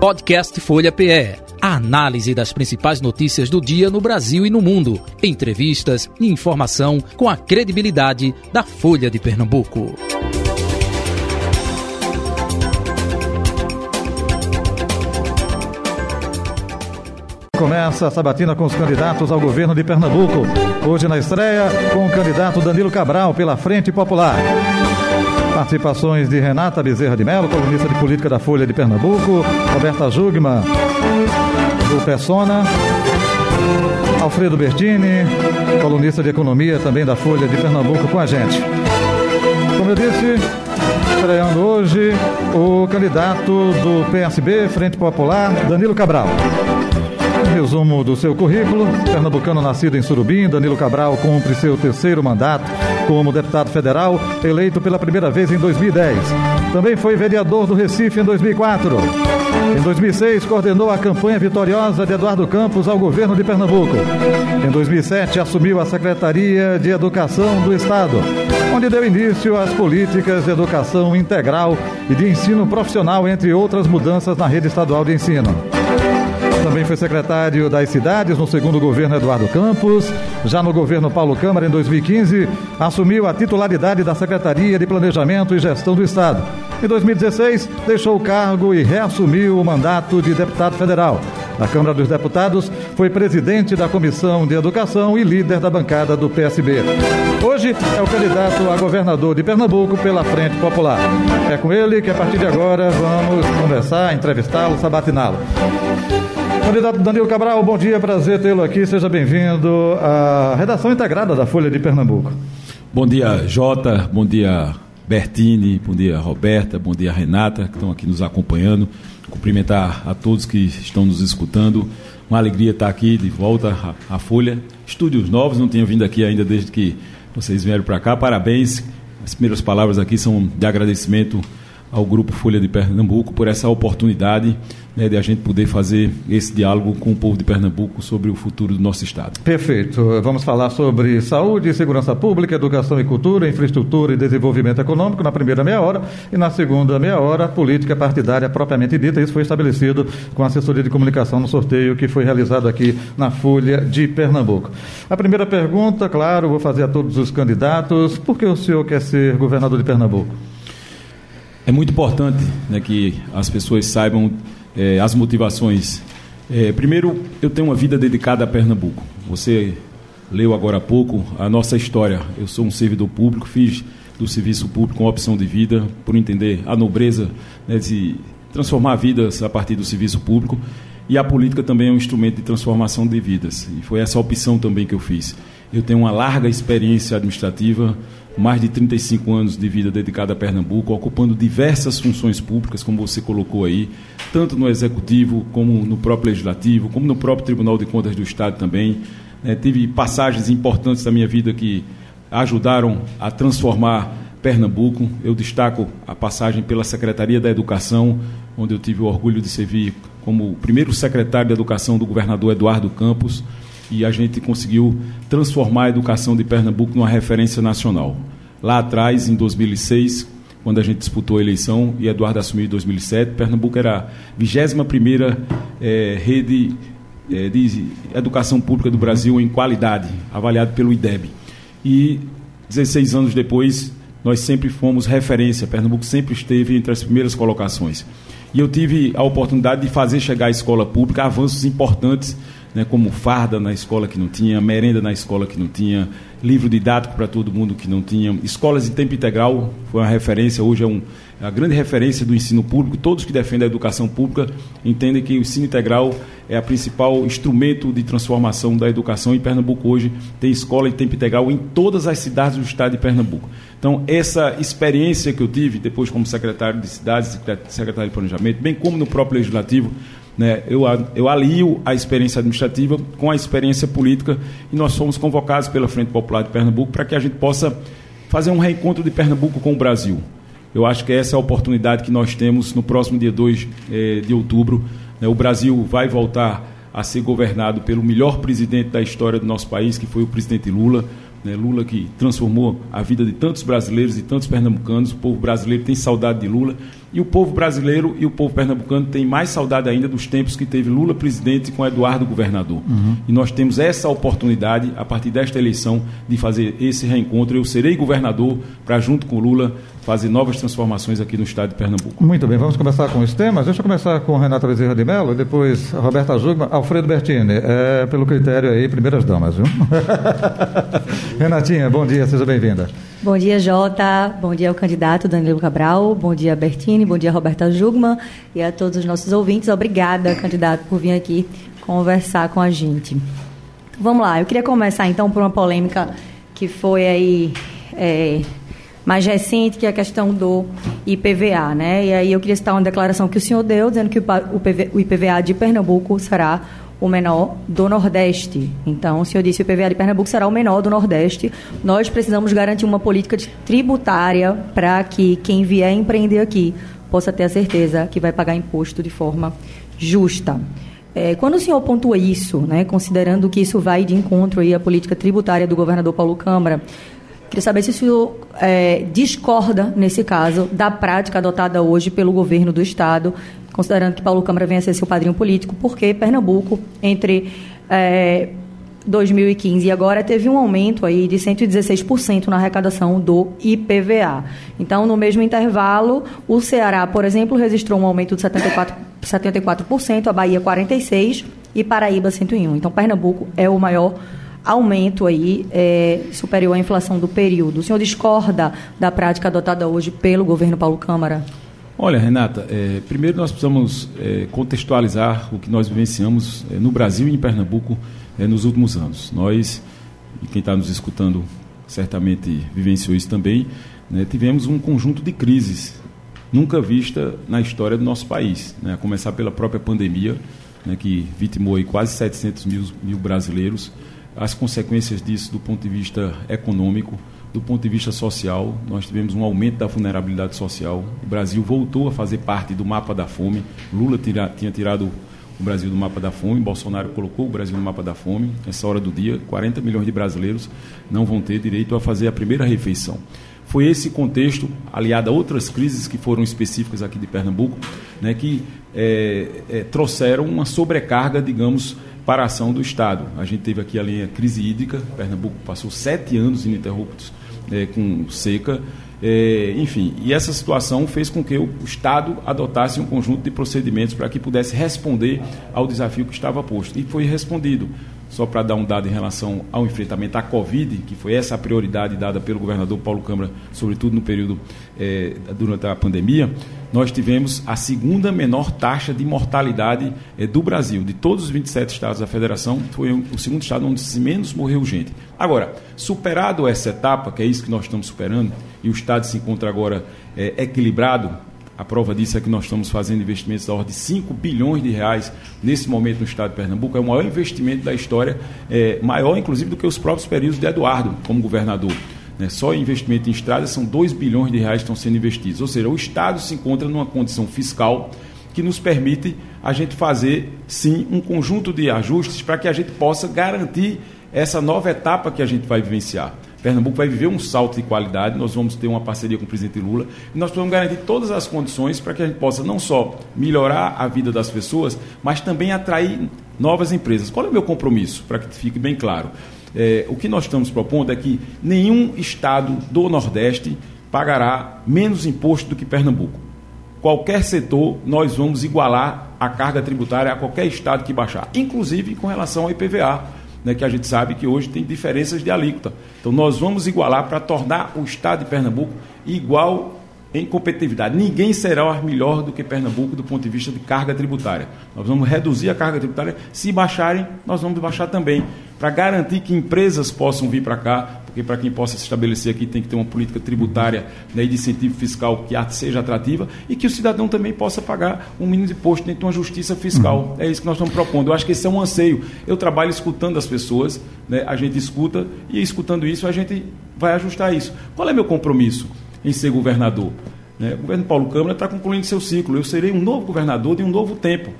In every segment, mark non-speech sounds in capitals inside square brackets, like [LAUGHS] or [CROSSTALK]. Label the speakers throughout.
Speaker 1: Podcast Folha PE. A análise das principais notícias do dia no Brasil e no mundo. Entrevistas e informação com a credibilidade da Folha de Pernambuco.
Speaker 2: Começa a sabatina com os candidatos ao governo de Pernambuco. Hoje na estreia, com o candidato Danilo Cabral pela Frente Popular. Participações de Renata Bezerra de Mello, colunista de política da Folha de Pernambuco, Roberta Jugman, do Persona, Alfredo Bertini, colunista de economia também da Folha de Pernambuco, com a gente. Como eu disse, estreando hoje o candidato do PSB, Frente Popular, Danilo Cabral. Resumo do seu currículo. Pernambucano nascido em Surubim, Danilo Cabral cumpre seu terceiro mandato como deputado federal, eleito pela primeira vez em 2010. Também foi vereador do Recife em 2004. Em 2006, coordenou a campanha vitoriosa de Eduardo Campos ao governo de Pernambuco. Em 2007, assumiu a Secretaria de Educação do Estado, onde deu início às políticas de educação integral e de ensino profissional, entre outras mudanças na rede estadual de ensino. Também foi secretário das cidades no segundo governo Eduardo Campos. Já no governo Paulo Câmara, em 2015, assumiu a titularidade da Secretaria de Planejamento e Gestão do Estado. Em 2016, deixou o cargo e reassumiu o mandato de deputado federal. Na Câmara dos Deputados, foi presidente da Comissão de Educação e líder da bancada do PSB. Hoje é o candidato a governador de Pernambuco pela Frente Popular. É com ele que a partir de agora vamos conversar, entrevistá-lo, sabatiná-lo. Candidato Danilo Cabral, bom dia, prazer tê-lo aqui. Seja bem-vindo à redação integrada da Folha de Pernambuco.
Speaker 3: Bom dia, Jota. Bom dia, Bertini. Bom dia, Roberta. Bom dia, Renata, que estão aqui nos acompanhando. Cumprimentar a todos que estão nos escutando. Uma alegria estar aqui de volta à Folha. Estúdios novos, não tinha vindo aqui ainda desde que vocês vieram para cá. Parabéns. As primeiras palavras aqui são de agradecimento ao Grupo Folha de Pernambuco por essa oportunidade né, de a gente poder fazer esse diálogo com o povo de Pernambuco sobre o futuro do nosso Estado.
Speaker 2: Perfeito. Vamos falar sobre saúde, segurança pública, educação e cultura, infraestrutura e desenvolvimento econômico na primeira meia hora e na segunda meia hora, política partidária propriamente dita. Isso foi estabelecido com a assessoria de comunicação no sorteio que foi realizado aqui na Folha de Pernambuco. A primeira pergunta, claro, vou fazer a todos os candidatos. Por que o senhor quer ser governador de Pernambuco?
Speaker 3: É muito importante né, que as pessoas saibam é, as motivações. É, primeiro, eu tenho uma vida dedicada a Pernambuco. Você leu agora há pouco a nossa história. Eu sou um servidor público, fiz do serviço público uma opção de vida, por entender a nobreza né, de transformar vidas a partir do serviço público. E a política também é um instrumento de transformação de vidas. E foi essa opção também que eu fiz. Eu tenho uma larga experiência administrativa, mais de 35 anos de vida dedicada a Pernambuco, ocupando diversas funções públicas, como você colocou aí, tanto no Executivo, como no próprio Legislativo, como no próprio Tribunal de Contas do Estado também. É, tive passagens importantes da minha vida que ajudaram a transformar Pernambuco. Eu destaco a passagem pela Secretaria da Educação, onde eu tive o orgulho de servir como primeiro secretário de Educação do governador Eduardo Campos e a gente conseguiu transformar a educação de Pernambuco numa referência nacional. Lá atrás, em 2006, quando a gente disputou a eleição e Eduardo assumiu em 2007, Pernambuco era a 21ª é, rede é, de educação pública do Brasil em qualidade, avaliado pelo IDEB. E 16 anos depois, nós sempre fomos referência, Pernambuco sempre esteve entre as primeiras colocações. E eu tive a oportunidade de fazer chegar à escola pública avanços importantes né, como farda na escola que não tinha, merenda na escola que não tinha, livro didático para todo mundo que não tinha, escolas de tempo integral foi uma referência, hoje é, um, é a grande referência do ensino público. Todos que defendem a educação pública entendem que o ensino integral é a principal instrumento de transformação da educação e Pernambuco hoje tem escola de tempo integral em todas as cidades do estado de Pernambuco. Então, essa experiência que eu tive, depois como secretário de cidades, secretário de planejamento, bem como no próprio legislativo, né? Eu, eu alio a experiência administrativa com a experiência política e nós fomos convocados pela Frente Popular de Pernambuco para que a gente possa fazer um reencontro de Pernambuco com o Brasil. Eu acho que essa é a oportunidade que nós temos no próximo dia 2 eh, de outubro. Né? O Brasil vai voltar a ser governado pelo melhor presidente da história do nosso país, que foi o presidente Lula, né? Lula que transformou a vida de tantos brasileiros e tantos pernambucanos. O povo brasileiro tem saudade de Lula e o povo brasileiro e o povo pernambucano tem mais saudade ainda dos tempos que teve Lula presidente com Eduardo governador. Uhum. E nós temos essa oportunidade, a partir desta eleição, de fazer esse reencontro. Eu serei governador para, junto com Lula, fazer novas transformações aqui no estado de Pernambuco.
Speaker 2: Muito bem, vamos começar com os temas. Deixa eu começar com Renata Bezerra de Mello, depois Roberta Jugman, Alfredo Bertini. É, pelo critério aí, primeiras damas, viu? [LAUGHS] Renatinha, bom dia, seja bem-vinda.
Speaker 4: Bom dia, Jota. Bom dia ao candidato Danilo Cabral. Bom dia, Bertini. Bom dia, Roberta Jugman. E a todos os nossos ouvintes. Obrigada, candidato, por vir aqui conversar com a gente. Vamos lá. Eu queria começar, então, por uma polêmica que foi aí é, mais recente, que é a questão do IPVA, né? E aí eu queria citar uma declaração que o senhor deu, dizendo que o IPVA de Pernambuco será o menor do Nordeste. Então, o senhor disse o IPVA de Pernambuco será o menor do Nordeste. Nós precisamos garantir uma política tributária para que quem vier empreender aqui possa ter a certeza que vai pagar imposto de forma justa. É, quando o senhor pontua isso, né, considerando que isso vai de encontro aí à política tributária do governador Paulo Câmara, queria saber se o senhor é, discorda, nesse caso, da prática adotada hoje pelo governo do Estado considerando que Paulo Câmara venha a ser seu padrinho político, porque Pernambuco, entre é, 2015 e agora, teve um aumento aí de 116% na arrecadação do IPVA. Então, no mesmo intervalo, o Ceará, por exemplo, registrou um aumento de 74%, 74% a Bahia 46% e Paraíba 101%. Então, Pernambuco é o maior aumento aí é, superior à inflação do período. O senhor discorda da prática adotada hoje pelo governo Paulo Câmara?
Speaker 3: Olha, Renata, é, primeiro nós precisamos é, contextualizar o que nós vivenciamos é, no Brasil e em Pernambuco é, nos últimos anos. Nós, e quem está nos escutando certamente vivenciou isso também, né, tivemos um conjunto de crises nunca vista na história do nosso país, né, a começar pela própria pandemia, né, que vitimou quase 700 mil, mil brasileiros, as consequências disso do ponto de vista econômico, do ponto de vista social, nós tivemos um aumento da vulnerabilidade social. O Brasil voltou a fazer parte do mapa da fome. Lula tira, tinha tirado o Brasil do mapa da fome, Bolsonaro colocou o Brasil no mapa da fome. Nessa hora do dia, 40 milhões de brasileiros não vão ter direito a fazer a primeira refeição. Foi esse contexto, aliado a outras crises que foram específicas aqui de Pernambuco, né, que é, é, trouxeram uma sobrecarga, digamos, para a ação do Estado. A gente teve aqui a crise hídrica, Pernambuco passou sete anos ininterruptos é, com seca. É, enfim, e essa situação fez com que o Estado adotasse um conjunto de procedimentos para que pudesse responder ao desafio que estava posto. E foi respondido. Só para dar um dado em relação ao enfrentamento à Covid, que foi essa a prioridade dada pelo governador Paulo Câmara, sobretudo no período é, durante a pandemia, nós tivemos a segunda menor taxa de mortalidade é, do Brasil. De todos os 27 estados da federação, foi o segundo estado onde menos morreu gente. Agora, superado essa etapa, que é isso que nós estamos superando, e o estado se encontra agora é, equilibrado, a prova disso é que nós estamos fazendo investimentos da ordem de 5 bilhões de reais nesse momento no estado de Pernambuco. É o maior investimento da história, é, maior inclusive do que os próprios períodos de Eduardo como governador. Né? Só investimento em estradas são 2 bilhões de reais que estão sendo investidos. Ou seja, o Estado se encontra numa condição fiscal que nos permite a gente fazer, sim, um conjunto de ajustes para que a gente possa garantir essa nova etapa que a gente vai vivenciar. Pernambuco vai viver um salto de qualidade, nós vamos ter uma parceria com o presidente Lula e nós vamos garantir todas as condições para que a gente possa não só melhorar a vida das pessoas, mas também atrair novas empresas. Qual é o meu compromisso? Para que fique bem claro. É, o que nós estamos propondo é que nenhum estado do Nordeste pagará menos imposto do que Pernambuco. Qualquer setor, nós vamos igualar a carga tributária a qualquer estado que baixar, inclusive com relação ao IPVA né, que a gente sabe que hoje tem diferenças de alíquota. Então nós vamos igualar para tornar o Estado de Pernambuco igual em competitividade. Ninguém será melhor do que Pernambuco do ponto de vista de carga tributária. Nós vamos reduzir a carga tributária. Se baixarem, nós vamos baixar também, para garantir que empresas possam vir para cá, porque para quem possa se estabelecer aqui tem que ter uma política tributária né, de incentivo fiscal que seja atrativa e que o cidadão também possa pagar um mínimo de imposto dentro de uma justiça fiscal. Uhum. É isso que nós estamos propondo. Eu acho que esse é um anseio. Eu trabalho escutando as pessoas, né, a gente escuta e escutando isso a gente vai ajustar isso. Qual é meu compromisso em ser governador? Né? O governo Paulo Câmara está concluindo seu ciclo. Eu serei um novo governador de um novo tempo.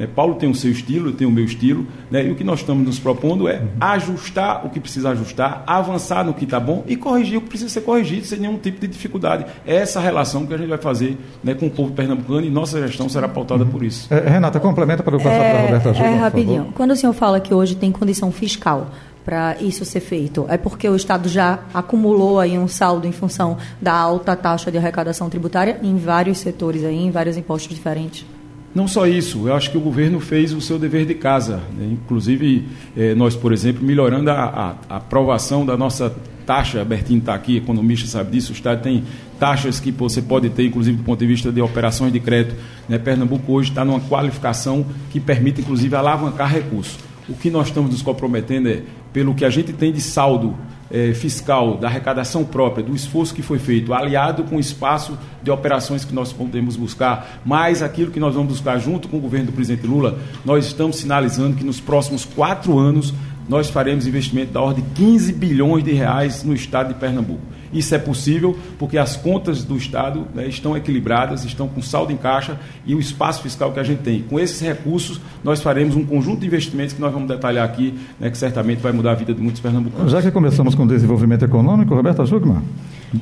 Speaker 3: Né? Paulo tem o seu estilo, eu tenho o meu estilo, né? e o que nós estamos nos propondo é ajustar o que precisa ajustar, avançar no que está bom e corrigir o que precisa ser corrigido sem nenhum tipo de dificuldade. É essa relação que a gente vai fazer né, com o povo pernambucano e nossa gestão será pautada por isso.
Speaker 2: É, Renata, complementa para o passar é, para a Roberta Júlia,
Speaker 4: É rapidinho. Quando o senhor fala que hoje tem condição fiscal para isso ser feito? É porque o Estado já acumulou aí um saldo em função da alta taxa de arrecadação tributária em vários setores aí, em vários impostos diferentes?
Speaker 3: Não só isso, eu acho que o governo fez o seu dever de casa. Né? Inclusive, eh, nós, por exemplo, melhorando a, a, a aprovação da nossa taxa, Bertinho está aqui, economista sabe disso, o Estado tem taxas que você pode ter, inclusive do ponto de vista de operações de crédito. Né? Pernambuco hoje está numa qualificação que permite, inclusive, alavancar recursos. O que nós estamos nos comprometendo é, pelo que a gente tem de saldo eh, fiscal, da arrecadação própria, do esforço que foi feito, aliado com o espaço de operações que nós podemos buscar, mais aquilo que nós vamos buscar junto com o governo do presidente Lula, nós estamos sinalizando que nos próximos quatro anos nós faremos investimento da ordem de 15 bilhões de reais no estado de Pernambuco. Isso é possível porque as contas do Estado né, estão equilibradas, estão com saldo em caixa e o espaço fiscal que a gente tem. Com esses recursos, nós faremos um conjunto de investimentos que nós vamos detalhar aqui, né, que certamente vai mudar a vida de muitos pernambucanos.
Speaker 2: Já que começamos com desenvolvimento econômico, Roberta Jugman.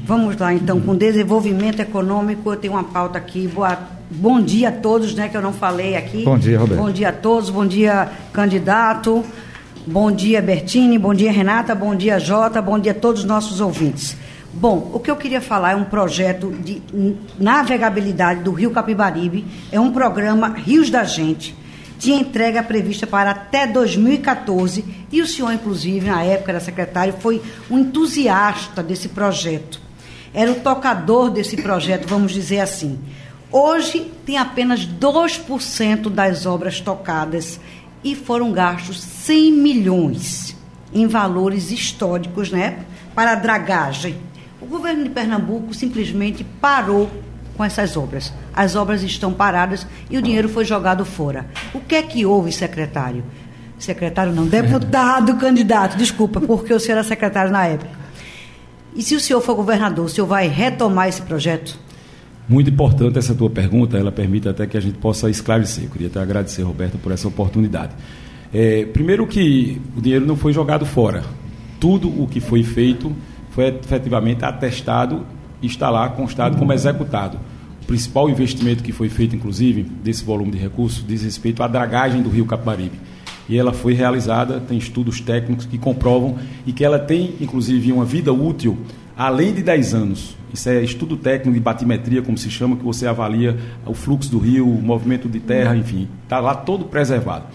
Speaker 5: Vamos lá, então, com desenvolvimento econômico, eu tenho uma pauta aqui. Boa, bom dia a todos, né, que eu não falei aqui.
Speaker 2: Bom dia, Roberto.
Speaker 5: Bom dia a todos, bom dia, candidato. Bom dia, Bertini. Bom dia, Renata. Bom dia, Jota. Bom dia a todos os nossos ouvintes. Bom, o que eu queria falar é um projeto de navegabilidade do Rio Capibaribe, é um programa Rios da Gente. Tinha entrega prevista para até 2014 e o senhor, inclusive, na época era secretário, foi um entusiasta desse projeto. Era o tocador desse projeto, vamos dizer assim. Hoje tem apenas 2% das obras tocadas e foram gastos 100 milhões em valores históricos, né, para a dragagem. O governo de Pernambuco simplesmente parou com essas obras. As obras estão paradas e o dinheiro foi jogado fora. O que é que houve, secretário? Secretário não, deputado, [LAUGHS] candidato, desculpa, porque o senhor era secretário na época. E se o senhor for governador, o senhor vai retomar esse projeto?
Speaker 3: Muito importante essa tua pergunta, ela permite até que a gente possa esclarecer. Eu queria até agradecer, Roberto, por essa oportunidade. É, primeiro que o dinheiro não foi jogado fora. Tudo o que foi feito foi efetivamente atestado e está lá constado como executado. O principal investimento que foi feito, inclusive, desse volume de recursos, diz respeito à dragagem do rio Capibaribe. E ela foi realizada, tem estudos técnicos que comprovam e que ela tem, inclusive, uma vida útil além de 10 anos. Isso é estudo técnico de batimetria, como se chama, que você avalia o fluxo do rio, o movimento de terra, enfim, está lá todo preservado.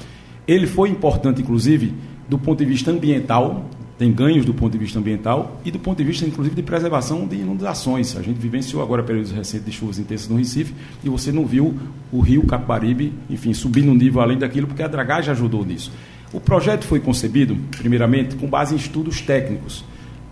Speaker 3: Ele foi importante, inclusive, do ponto de vista ambiental, tem ganhos do ponto de vista ambiental e do ponto de vista, inclusive, de preservação de inundações. A gente vivenciou agora períodos recentes de chuvas intensas no Recife e você não viu o rio Capibaribe, enfim, subir no nível além daquilo, porque a dragagem ajudou nisso. O projeto foi concebido, primeiramente, com base em estudos técnicos.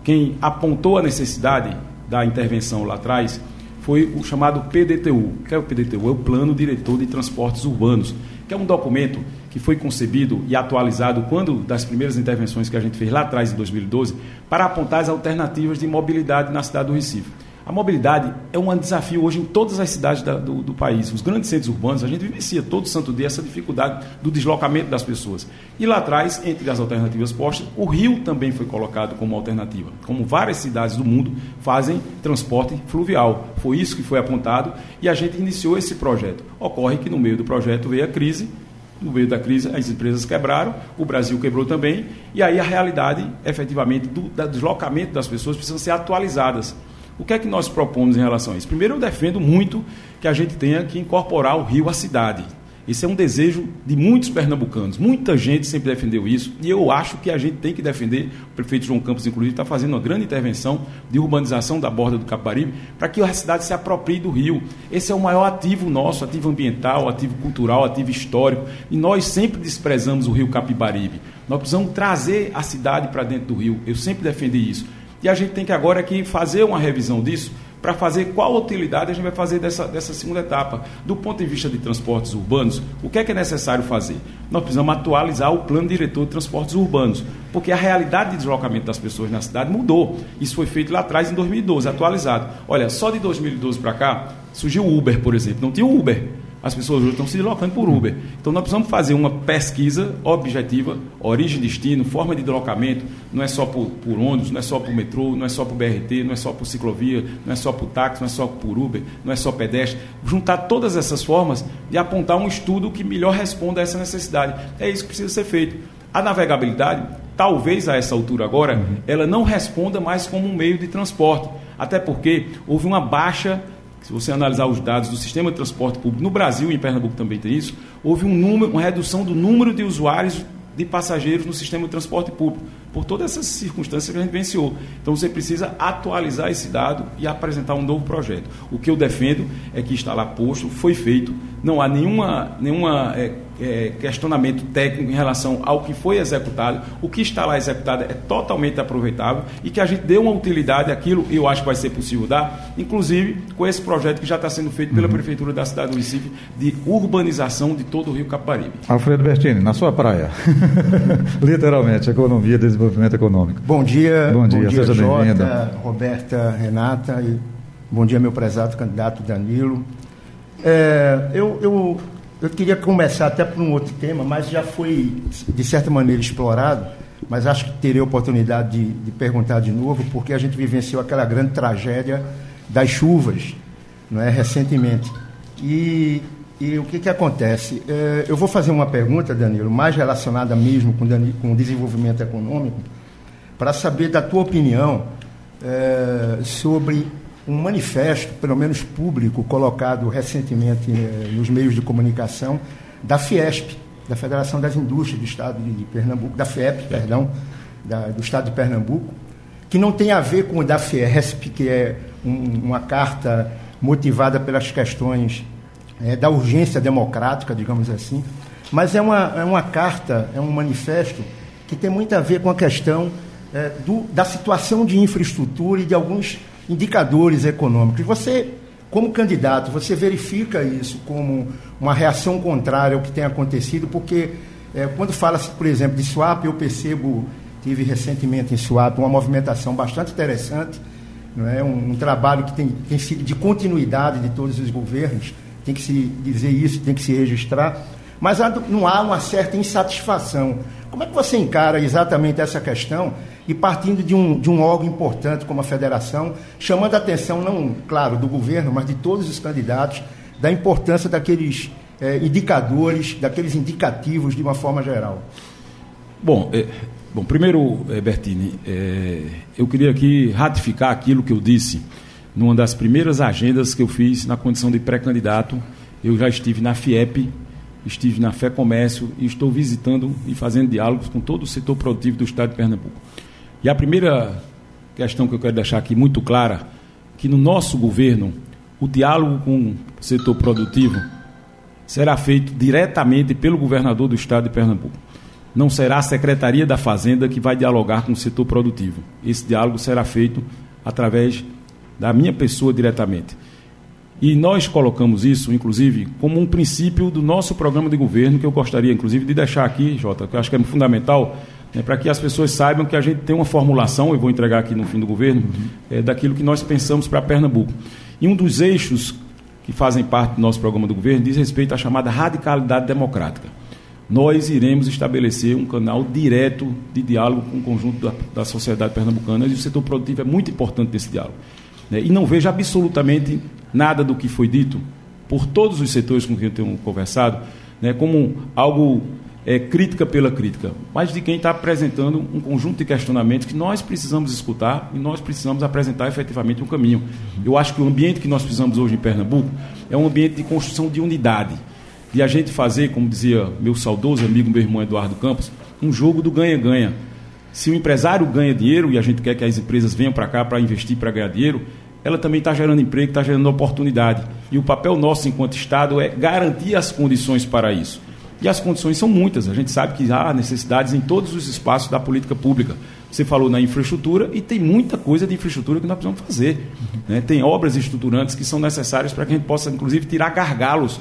Speaker 3: Quem apontou a necessidade da intervenção lá atrás foi o chamado PDTU. O que é o PDTU? É o Plano Diretor de Transportes Urbanos, que é um documento que foi concebido e atualizado quando das primeiras intervenções que a gente fez lá atrás, em 2012, para apontar as alternativas de mobilidade na cidade do Recife. A mobilidade é um desafio hoje em todas as cidades da, do, do, país. Os grandes centros urbanos, a gente vivencia todo santo dia essa dificuldade do deslocamento das pessoas. E lá atrás, entre as alternativas postas, o rio também foi colocado como alternativa. Como várias cidades do mundo fazem transporte fluvial. Foi isso que foi apontado e a gente iniciou esse projeto. Ocorre que no meio do projeto veio a crise no meio da crise, as empresas quebraram, o Brasil quebrou também, e aí a realidade, efetivamente, do, do deslocamento das pessoas precisa ser atualizadas. O que é que nós propomos em relação a isso? Primeiro, eu defendo muito que a gente tenha que incorporar o rio à cidade. Esse é um desejo de muitos pernambucanos. Muita gente sempre defendeu isso e eu acho que a gente tem que defender. O prefeito João Campos, inclusive, está fazendo uma grande intervenção de urbanização da borda do Caparibe para que a cidade se aproprie do rio. Esse é o maior ativo nosso, ativo ambiental, ativo cultural, ativo histórico. E nós sempre desprezamos o rio Capibaribe. Nós precisamos trazer a cidade para dentro do rio. Eu sempre defendi isso. E a gente tem que agora aqui fazer uma revisão disso para fazer qual utilidade a gente vai fazer dessa, dessa segunda etapa. Do ponto de vista de transportes urbanos, o que é que é necessário fazer? Nós precisamos atualizar o plano diretor de transportes urbanos, porque a realidade de deslocamento das pessoas na cidade mudou. Isso foi feito lá atrás, em 2012, atualizado. Olha, só de 2012 para cá, surgiu o Uber, por exemplo. Não tinha o Uber. As pessoas hoje estão se deslocando por Uber. Então nós precisamos fazer uma pesquisa objetiva, origem, destino, forma de deslocamento, não é só por, por ônibus, não é só por metrô, não é só por BRT, não é só por ciclovia, não é só por táxi, não é só por Uber, não é só pedestre. Juntar todas essas formas e apontar um estudo que melhor responda a essa necessidade. É isso que precisa ser feito. A navegabilidade, talvez a essa altura agora, uhum. ela não responda mais como um meio de transporte. Até porque houve uma baixa se você analisar os dados do sistema de transporte público no Brasil e em Pernambuco também tem isso, houve um número, uma redução do número de usuários de passageiros no sistema de transporte público, por todas essas circunstâncias que a gente venciou. Então você precisa atualizar esse dado e apresentar um novo projeto. O que eu defendo é que está lá posto, foi feito, não há nenhuma, nenhuma é, é, questionamento técnico em relação ao que foi executado. O que está lá executado é totalmente aproveitável e que a gente dê uma utilidade àquilo, eu acho que vai ser possível dar, inclusive com esse projeto que já está sendo feito pela uhum. Prefeitura da cidade do Recife de urbanização de todo o Rio Caparibe.
Speaker 2: Alfredo Bertini, na sua praia. [LAUGHS] Literalmente, economia e desenvolvimento econômico.
Speaker 6: Bom dia, bom dia, bom dia seja bem-vindo. Roberta, Renata e bom dia, meu prezado candidato Danilo. É, eu, eu eu queria começar até por um outro tema, mas já foi, de certa maneira, explorado, mas acho que terei oportunidade de, de perguntar de novo, porque a gente vivenciou aquela grande tragédia das chuvas não é, recentemente. E, e o que, que acontece? É, eu vou fazer uma pergunta, Danilo, mais relacionada mesmo com, com o desenvolvimento econômico, para saber da tua opinião é, sobre um manifesto, pelo menos público, colocado recentemente eh, nos meios de comunicação, da Fiesp, da Federação das Indústrias do Estado de Pernambuco, da FIEP, perdão, da, do Estado de Pernambuco, que não tem a ver com o da Fiesp, que é um, uma carta motivada pelas questões é, da urgência democrática, digamos assim, mas é uma, é uma carta, é um manifesto que tem muito a ver com a questão é, do, da situação de infraestrutura e de alguns indicadores econômicos. Você, como candidato, você verifica isso como uma reação contrária ao que tem acontecido, porque é, quando fala-se, por exemplo, de swap, eu percebo, tive recentemente em swap uma movimentação bastante interessante, não é? um, um trabalho que tem, tem sido de continuidade de todos os governos, tem que se dizer isso, tem que se registrar, mas não há uma certa insatisfação. Como é que você encara exatamente essa questão e partindo de um, de um órgão importante como a federação, chamando a atenção, não, claro, do governo, mas de todos os candidatos, da importância daqueles é, indicadores, daqueles indicativos de uma forma geral.
Speaker 3: Bom, é, bom primeiro, é, Bertini, é, eu queria aqui ratificar aquilo que eu disse numa das primeiras agendas que eu fiz na condição de pré-candidato. Eu já estive na FIEP, estive na Fé Comércio e estou visitando e fazendo diálogos com todo o setor produtivo do Estado de Pernambuco. E a primeira questão que eu quero deixar aqui muito clara, que no nosso governo, o diálogo com o setor produtivo será feito diretamente pelo governador do estado de Pernambuco. Não será a Secretaria da Fazenda que vai dialogar com o setor produtivo. Esse diálogo será feito através da minha pessoa diretamente. E nós colocamos isso, inclusive, como um princípio do nosso programa de governo, que eu gostaria, inclusive, de deixar aqui, Jota, que eu acho que é fundamental né, para que as pessoas saibam que a gente tem uma formulação, eu vou entregar aqui no fim do governo, é, daquilo que nós pensamos para Pernambuco. E um dos eixos que fazem parte do nosso programa do governo diz respeito à chamada radicalidade democrática. Nós iremos estabelecer um canal direto de diálogo com o conjunto da, da sociedade pernambucana e o setor produtivo é muito importante nesse diálogo. Né? E não vejo absolutamente nada do que foi dito por todos os setores com quem eu tenho conversado né, como algo é, crítica pela crítica, mas de quem está apresentando um conjunto de questionamentos que nós precisamos escutar e nós precisamos apresentar efetivamente um caminho. Eu acho que o ambiente que nós precisamos hoje em Pernambuco é um ambiente de construção de unidade, de a gente fazer, como dizia meu saudoso amigo, meu irmão Eduardo Campos, um jogo do ganha-ganha. Se o empresário ganha dinheiro e a gente quer que as empresas venham para cá para investir, para ganhar dinheiro, ela também está gerando emprego, está gerando oportunidade. E o papel nosso enquanto Estado é garantir as condições para isso. E as condições são muitas. A gente sabe que há necessidades em todos os espaços da política pública. Você falou na infraestrutura e tem muita coisa de infraestrutura que nós precisamos fazer. Né? Tem obras estruturantes que são necessárias para que a gente possa, inclusive, tirar gargalos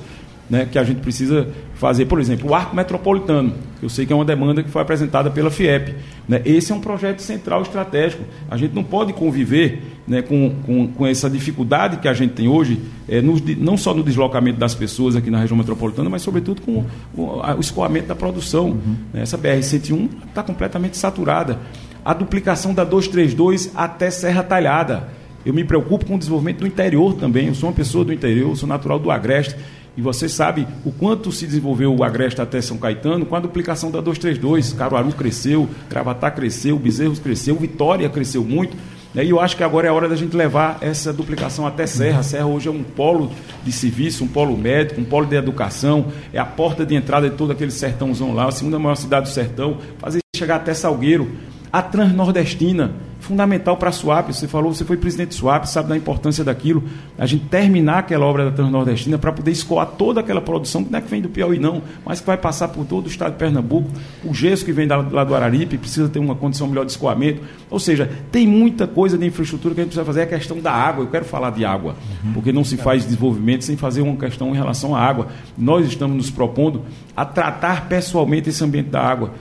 Speaker 3: né, que a gente precisa fazer. Por exemplo, o arco metropolitano, eu sei que é uma demanda que foi apresentada pela FIEP. Né? Esse é um projeto central estratégico. A gente não pode conviver né, com, com, com, essa dificuldade que a gente tem hoje, é, no, não só no deslocamento das pessoas aqui na região metropolitana, mas sobretudo com o, o escoamento da produção. Uhum. Né? Essa BR-101 está completamente saturada. A duplicação da 232 até Serra Talhada. Eu me preocupo com o desenvolvimento do interior também. Eu sou uma pessoa do interior, sou natural do Agreste. E você sabe o quanto se desenvolveu o Agreste até São Caetano com a duplicação da 232. Caruaru cresceu, Gravatá cresceu, Bezerros cresceu, Vitória cresceu muito. Né? E eu acho que agora é a hora da gente levar essa duplicação até Serra. Serra hoje é um polo de serviço, um polo médico, um polo de educação, é a porta de entrada de todo aquele sertãozão lá, a segunda maior cidade do sertão, fazer chegar até Salgueiro. A Transnordestina fundamental para a SWAP. Você falou, você foi presidente de SWAP, sabe da importância daquilo. A gente terminar aquela obra da Transnordestina para poder escoar toda aquela produção, que não é que vem do Piauí, não, mas que vai passar por todo o estado de Pernambuco. O gesso que vem lá do Araripe precisa ter uma condição melhor de escoamento. Ou seja, tem muita coisa de infraestrutura que a gente precisa fazer. É a questão da água. Eu quero falar de água, uhum. porque não se faz desenvolvimento sem fazer uma questão em relação à água. Nós estamos nos propondo a tratar pessoalmente esse ambiente da água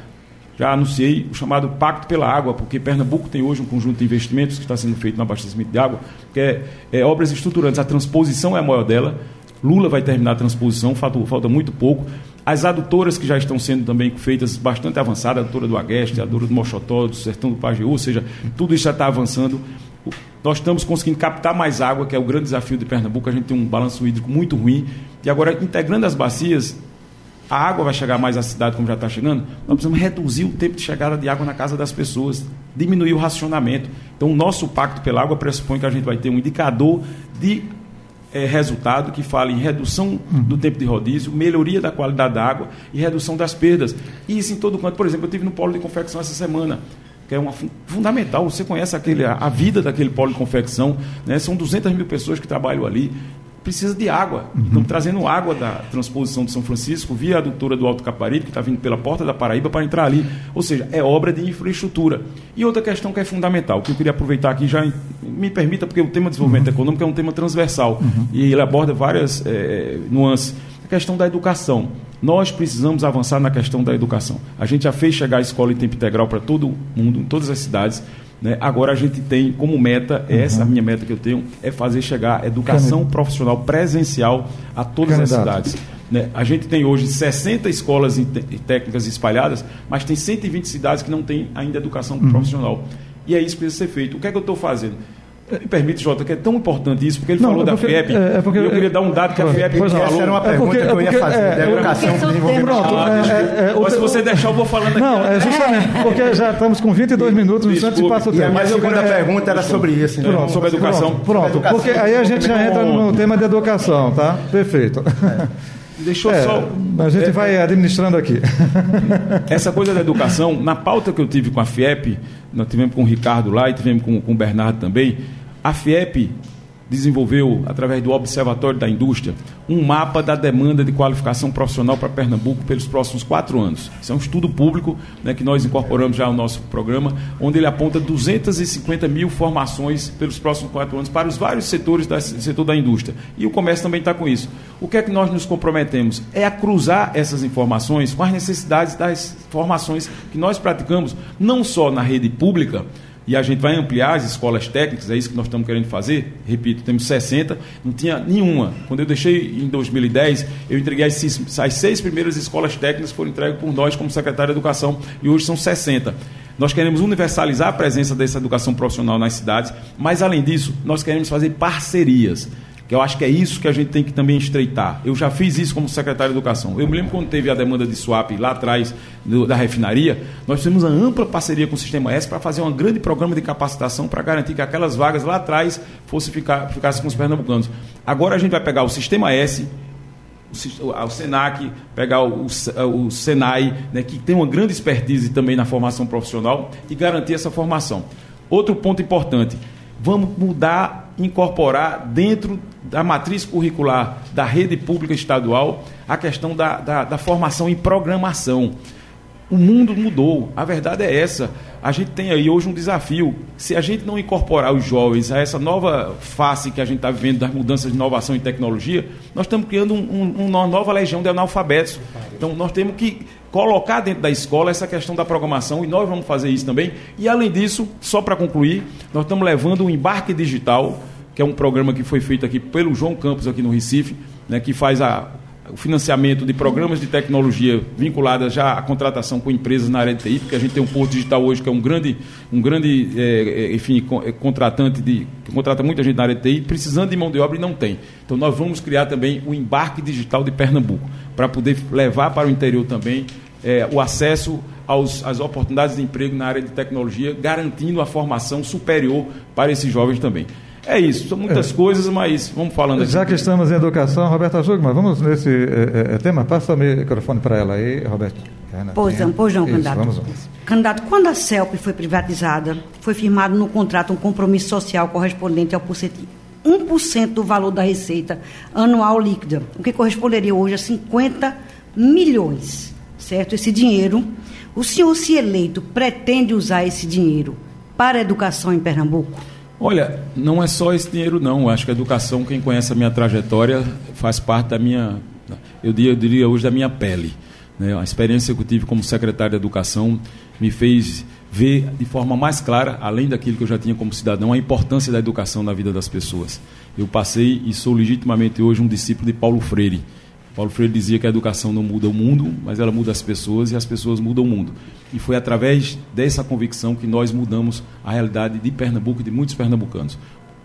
Speaker 3: já anunciei o chamado Pacto pela Água, porque Pernambuco tem hoje um conjunto de investimentos que está sendo feito no abastecimento de água, que é, é obras estruturantes. A transposição é a maior dela. Lula vai terminar a transposição, falta, falta muito pouco. As adutoras que já estão sendo também feitas bastante avançadas, a adutora do Agreste, a adutora do Mochotó, do Sertão do Pajeú, ou seja, tudo isso já está avançando. Nós estamos conseguindo captar mais água, que é o grande desafio de Pernambuco. A gente tem um balanço hídrico muito ruim. E agora, integrando as bacias, a água vai chegar mais à cidade como já está chegando, nós precisamos reduzir o tempo de chegada de água na casa das pessoas, diminuir o racionamento. Então, o nosso pacto pela água pressupõe que a gente vai ter um indicador de é, resultado que fala em redução do tempo de rodízio, melhoria da qualidade da água e redução das perdas. E isso em todo canto. Por exemplo, eu tive no polo de confecção essa semana que é uma fundamental. Você conhece aquele, a, a vida daquele polo de confecção, né? são 200 mil pessoas que trabalham ali precisa de água. Uhum. Estamos trazendo água da transposição de São Francisco via a adutora do Alto Caparibe, que está vindo pela porta da Paraíba para entrar ali. Ou seja, é obra de infraestrutura. E outra questão que é fundamental, que eu queria aproveitar aqui, já me permita, porque o tema de desenvolvimento uhum. econômico é um tema transversal uhum. e ele aborda várias é, nuances. A questão da educação. Nós precisamos avançar na questão da educação. A gente já fez chegar a escola em tempo integral para todo mundo, em todas as cidades né? Agora a gente tem como meta, uhum. essa é a minha meta que eu tenho, é fazer chegar educação profissional presencial a todas Candidato. as cidades. Né? A gente tem hoje 60 escolas técnicas espalhadas, mas tem 120 cidades que não têm ainda educação uhum. profissional. E é isso que precisa ser feito. O que é que eu estou fazendo? Me permite, Jota, que é tão importante isso, porque ele não, falou é porque, da FIEP. É, é porque, eu queria dar um dado que a FIEP
Speaker 6: pois falou. Essa era uma pergunta é porque, que eu ia fazer, é, da educação do desenvolvimento. Pronto,
Speaker 3: é, Mas se você deixar, eu vou falando aqui.
Speaker 2: Não, é justamente, porque já estamos com 22 minutos, no Santos passa o tempo.
Speaker 6: Mas a segunda pergunta era sobre isso.
Speaker 3: Então. Pronto, sobre a educação.
Speaker 2: Pronto, porque aí a gente já entra no tema de educação, tá? Perfeito.
Speaker 3: Deixou é, só.
Speaker 2: A gente é, vai administrando aqui.
Speaker 3: Essa coisa da educação, na pauta que eu tive com a FIEP, nós tivemos com o Ricardo lá e tivemos com, com o Bernardo também. A FIEP desenvolveu, através do Observatório da Indústria, um mapa da demanda de qualificação profissional para Pernambuco pelos próximos quatro anos. Isso é um estudo público né, que nós incorporamos já no nosso programa, onde ele aponta 250 mil formações pelos próximos quatro anos para os vários setores do setor da indústria. E o comércio também está com isso. O que é que nós nos comprometemos? É a cruzar essas informações com as necessidades das formações que nós praticamos, não só na rede pública, e a gente vai ampliar as escolas técnicas, é isso que nós estamos querendo fazer. Repito, temos 60, não tinha nenhuma. Quando eu deixei em 2010, eu entreguei as seis, as seis primeiras escolas técnicas foram entregues por nós como secretário de Educação e hoje são 60. Nós queremos universalizar a presença dessa educação profissional nas cidades, mas além disso, nós queremos fazer parcerias que eu acho que é isso que a gente tem que também estreitar. Eu já fiz isso como secretário de Educação. Eu me lembro quando teve a demanda de swap lá atrás do, da refinaria, nós fizemos uma ampla parceria com o Sistema S para fazer um grande programa de capacitação para garantir que aquelas vagas lá atrás fosse ficar, ficassem com os pernambucanos. Agora a gente vai pegar o Sistema S, o, Senac, pegar o, o, o Senai, né, que tem uma grande expertise também na formação profissional e garantir essa formação. Outro ponto importante, vamos mudar, incorporar dentro da matriz curricular da rede pública estadual a questão da, da, da formação em programação. O mundo mudou. A verdade é essa. A gente tem aí hoje um desafio. Se a gente não incorporar os jovens a essa nova face que a gente está vivendo das mudanças de inovação e tecnologia, nós estamos criando um, um, uma nova legião de analfabetos. Então, nós temos que colocar dentro da escola essa questão da programação e nós vamos fazer isso também. E, além disso, só para concluir, nós estamos levando o Embarque Digital, que é um programa que foi feito aqui pelo João Campos, aqui no Recife, né, que faz a, o financiamento de programas de tecnologia vinculadas já à contratação com empresas na área de TI, porque a gente tem um Porto Digital hoje que é um grande, um grande é, enfim, é, contratante de, que contrata muita gente na área de TI, precisando de mão de obra e não tem. Então nós vamos criar também o embarque digital de Pernambuco, para poder levar para o interior também é, o acesso aos, às oportunidades de emprego na área de tecnologia, garantindo a formação superior para esses jovens também. É isso, são muitas é. coisas, mas vamos falando
Speaker 2: aqui. Já que estamos em educação, Roberta Jugman, vamos nesse é, é, tema. Passa o microfone para ela aí, Roberta.
Speaker 5: Pois não, pois não, candidato. Vamos lá. Candidato, quando a CELP foi privatizada, foi firmado no contrato um compromisso social correspondente ao 1% do valor da receita anual líquida, o que corresponderia hoje a 50 milhões, certo? Esse dinheiro, o senhor, se eleito, pretende usar esse dinheiro para a educação em Pernambuco?
Speaker 3: Olha, não é só esse dinheiro, não. Acho que a educação, quem conhece a minha trajetória, faz parte da minha, eu diria, eu diria hoje, da minha pele. Né? A experiência que eu tive como secretário de Educação me fez ver de forma mais clara, além daquilo que eu já tinha como cidadão, a importância da educação na vida das pessoas. Eu passei e sou legitimamente hoje um discípulo de Paulo Freire Paulo Freire dizia que a educação não muda o mundo, mas ela muda as pessoas e as pessoas mudam o mundo. E foi através dessa convicção que nós mudamos a realidade de Pernambuco e de muitos pernambucanos.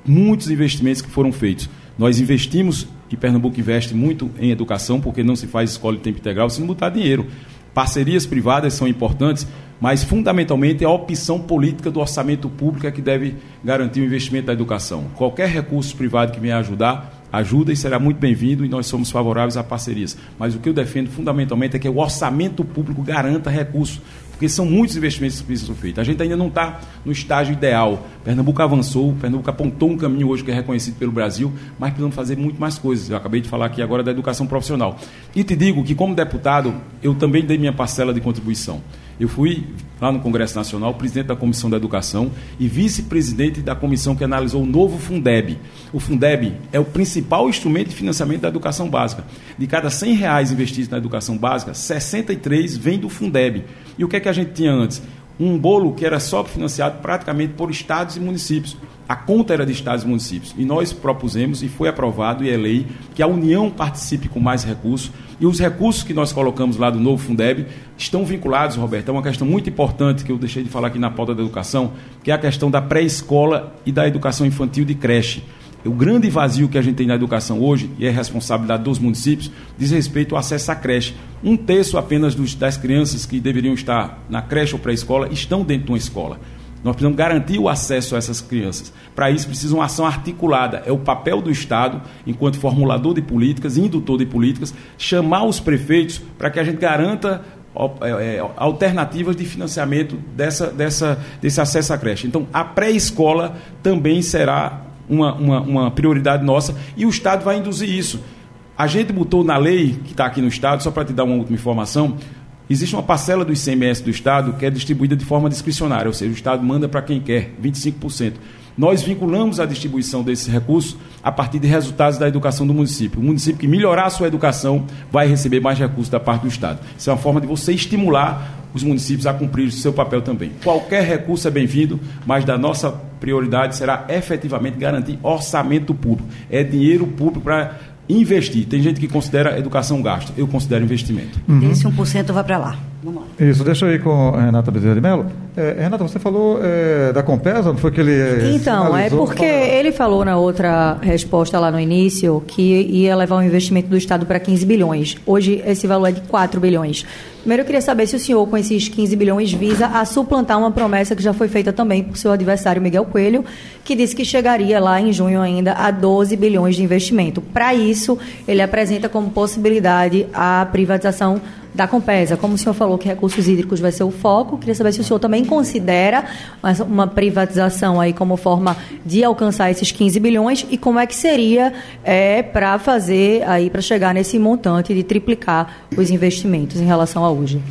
Speaker 3: Muitos investimentos que foram feitos. Nós investimos, e Pernambuco investe muito em educação, porque não se faz escola de tempo integral sem botar dinheiro. Parcerias privadas são importantes, mas fundamentalmente é a opção política do orçamento público é que deve garantir o investimento da educação. Qualquer recurso privado que venha ajudar, ajuda e será muito bem-vindo e nós somos favoráveis a parcerias. Mas o que eu defendo fundamentalmente é que o orçamento público garanta recursos, porque são muitos investimentos que precisam ser feitos. A gente ainda não está no estágio ideal. Pernambuco avançou, Pernambuco apontou um caminho hoje que é reconhecido pelo Brasil, mas precisamos fazer muito mais coisas. Eu acabei de falar aqui agora da educação profissional. E te digo que, como deputado, eu também dei minha parcela de contribuição. Eu fui lá no Congresso Nacional, presidente da Comissão da Educação e vice-presidente da comissão que analisou o novo Fundeb. O Fundeb é o principal instrumento de financiamento da educação básica. De cada 100 reais investidos na educação básica, 63 vem do Fundeb. E o que é que a gente tinha antes? Um bolo que era só financiado praticamente por estados e municípios. A conta era de estados e municípios. E nós propusemos, e foi aprovado, e é lei, que a União participe com mais recursos e os recursos que nós colocamos lá do novo Fundeb estão vinculados, Roberto, é uma questão muito importante que eu deixei de falar aqui na pauta da educação, que é a questão da pré-escola e da educação infantil de creche. O grande vazio que a gente tem na educação hoje, e é responsabilidade dos municípios, diz respeito ao acesso à creche. Um terço apenas dos, das crianças que deveriam estar na creche ou pré-escola estão dentro de uma escola. Nós precisamos garantir o acesso a essas crianças. Para isso, precisa uma ação articulada. É o papel do Estado, enquanto formulador de políticas, indutor de políticas, chamar os prefeitos para que a gente garanta é, é, alternativas de financiamento dessa, dessa, desse acesso à creche. Então, a pré-escola também será uma, uma, uma prioridade nossa e o Estado vai induzir isso. A gente botou na lei, que está aqui no Estado, só para te dar uma última informação, Existe uma parcela do ICMS do Estado que é distribuída de forma discricionária, ou seja, o Estado manda para quem quer, 25%. Nós vinculamos a distribuição desses recursos a partir de resultados da educação do município. O município que melhorar a sua educação vai receber mais recursos da parte do Estado. Isso é uma forma de você estimular os municípios a cumprir o seu papel também. Qualquer recurso é bem-vindo, mas da nossa prioridade será efetivamente garantir orçamento público. É dinheiro público para investir. Tem gente que considera educação gasto, eu considero investimento.
Speaker 5: Uhum. Esse 1% vai para lá. Vamos lá.
Speaker 2: Isso, deixa eu ir com a Renata Bezerra de Mello. É, Renata, você falou é, da Compesa, não foi que ele.
Speaker 4: É, então, é porque ele falou na outra resposta lá no início que ia levar um investimento do Estado para 15 bilhões. Hoje esse valor é de 4 bilhões. Primeiro eu queria saber se o senhor, com esses 15 bilhões, visa a suplantar uma promessa que já foi feita também por seu adversário Miguel Coelho, que disse que chegaria lá em junho ainda a 12 bilhões de investimento. Para isso, ele apresenta como possibilidade a privatização da Compesa. Como o senhor falou que recursos hídricos vai ser o foco, queria saber se o senhor também considera uma privatização aí como forma de alcançar esses 15 bilhões e como é que seria é, para fazer aí para chegar nesse montante de triplicar os investimentos em relação a hoje.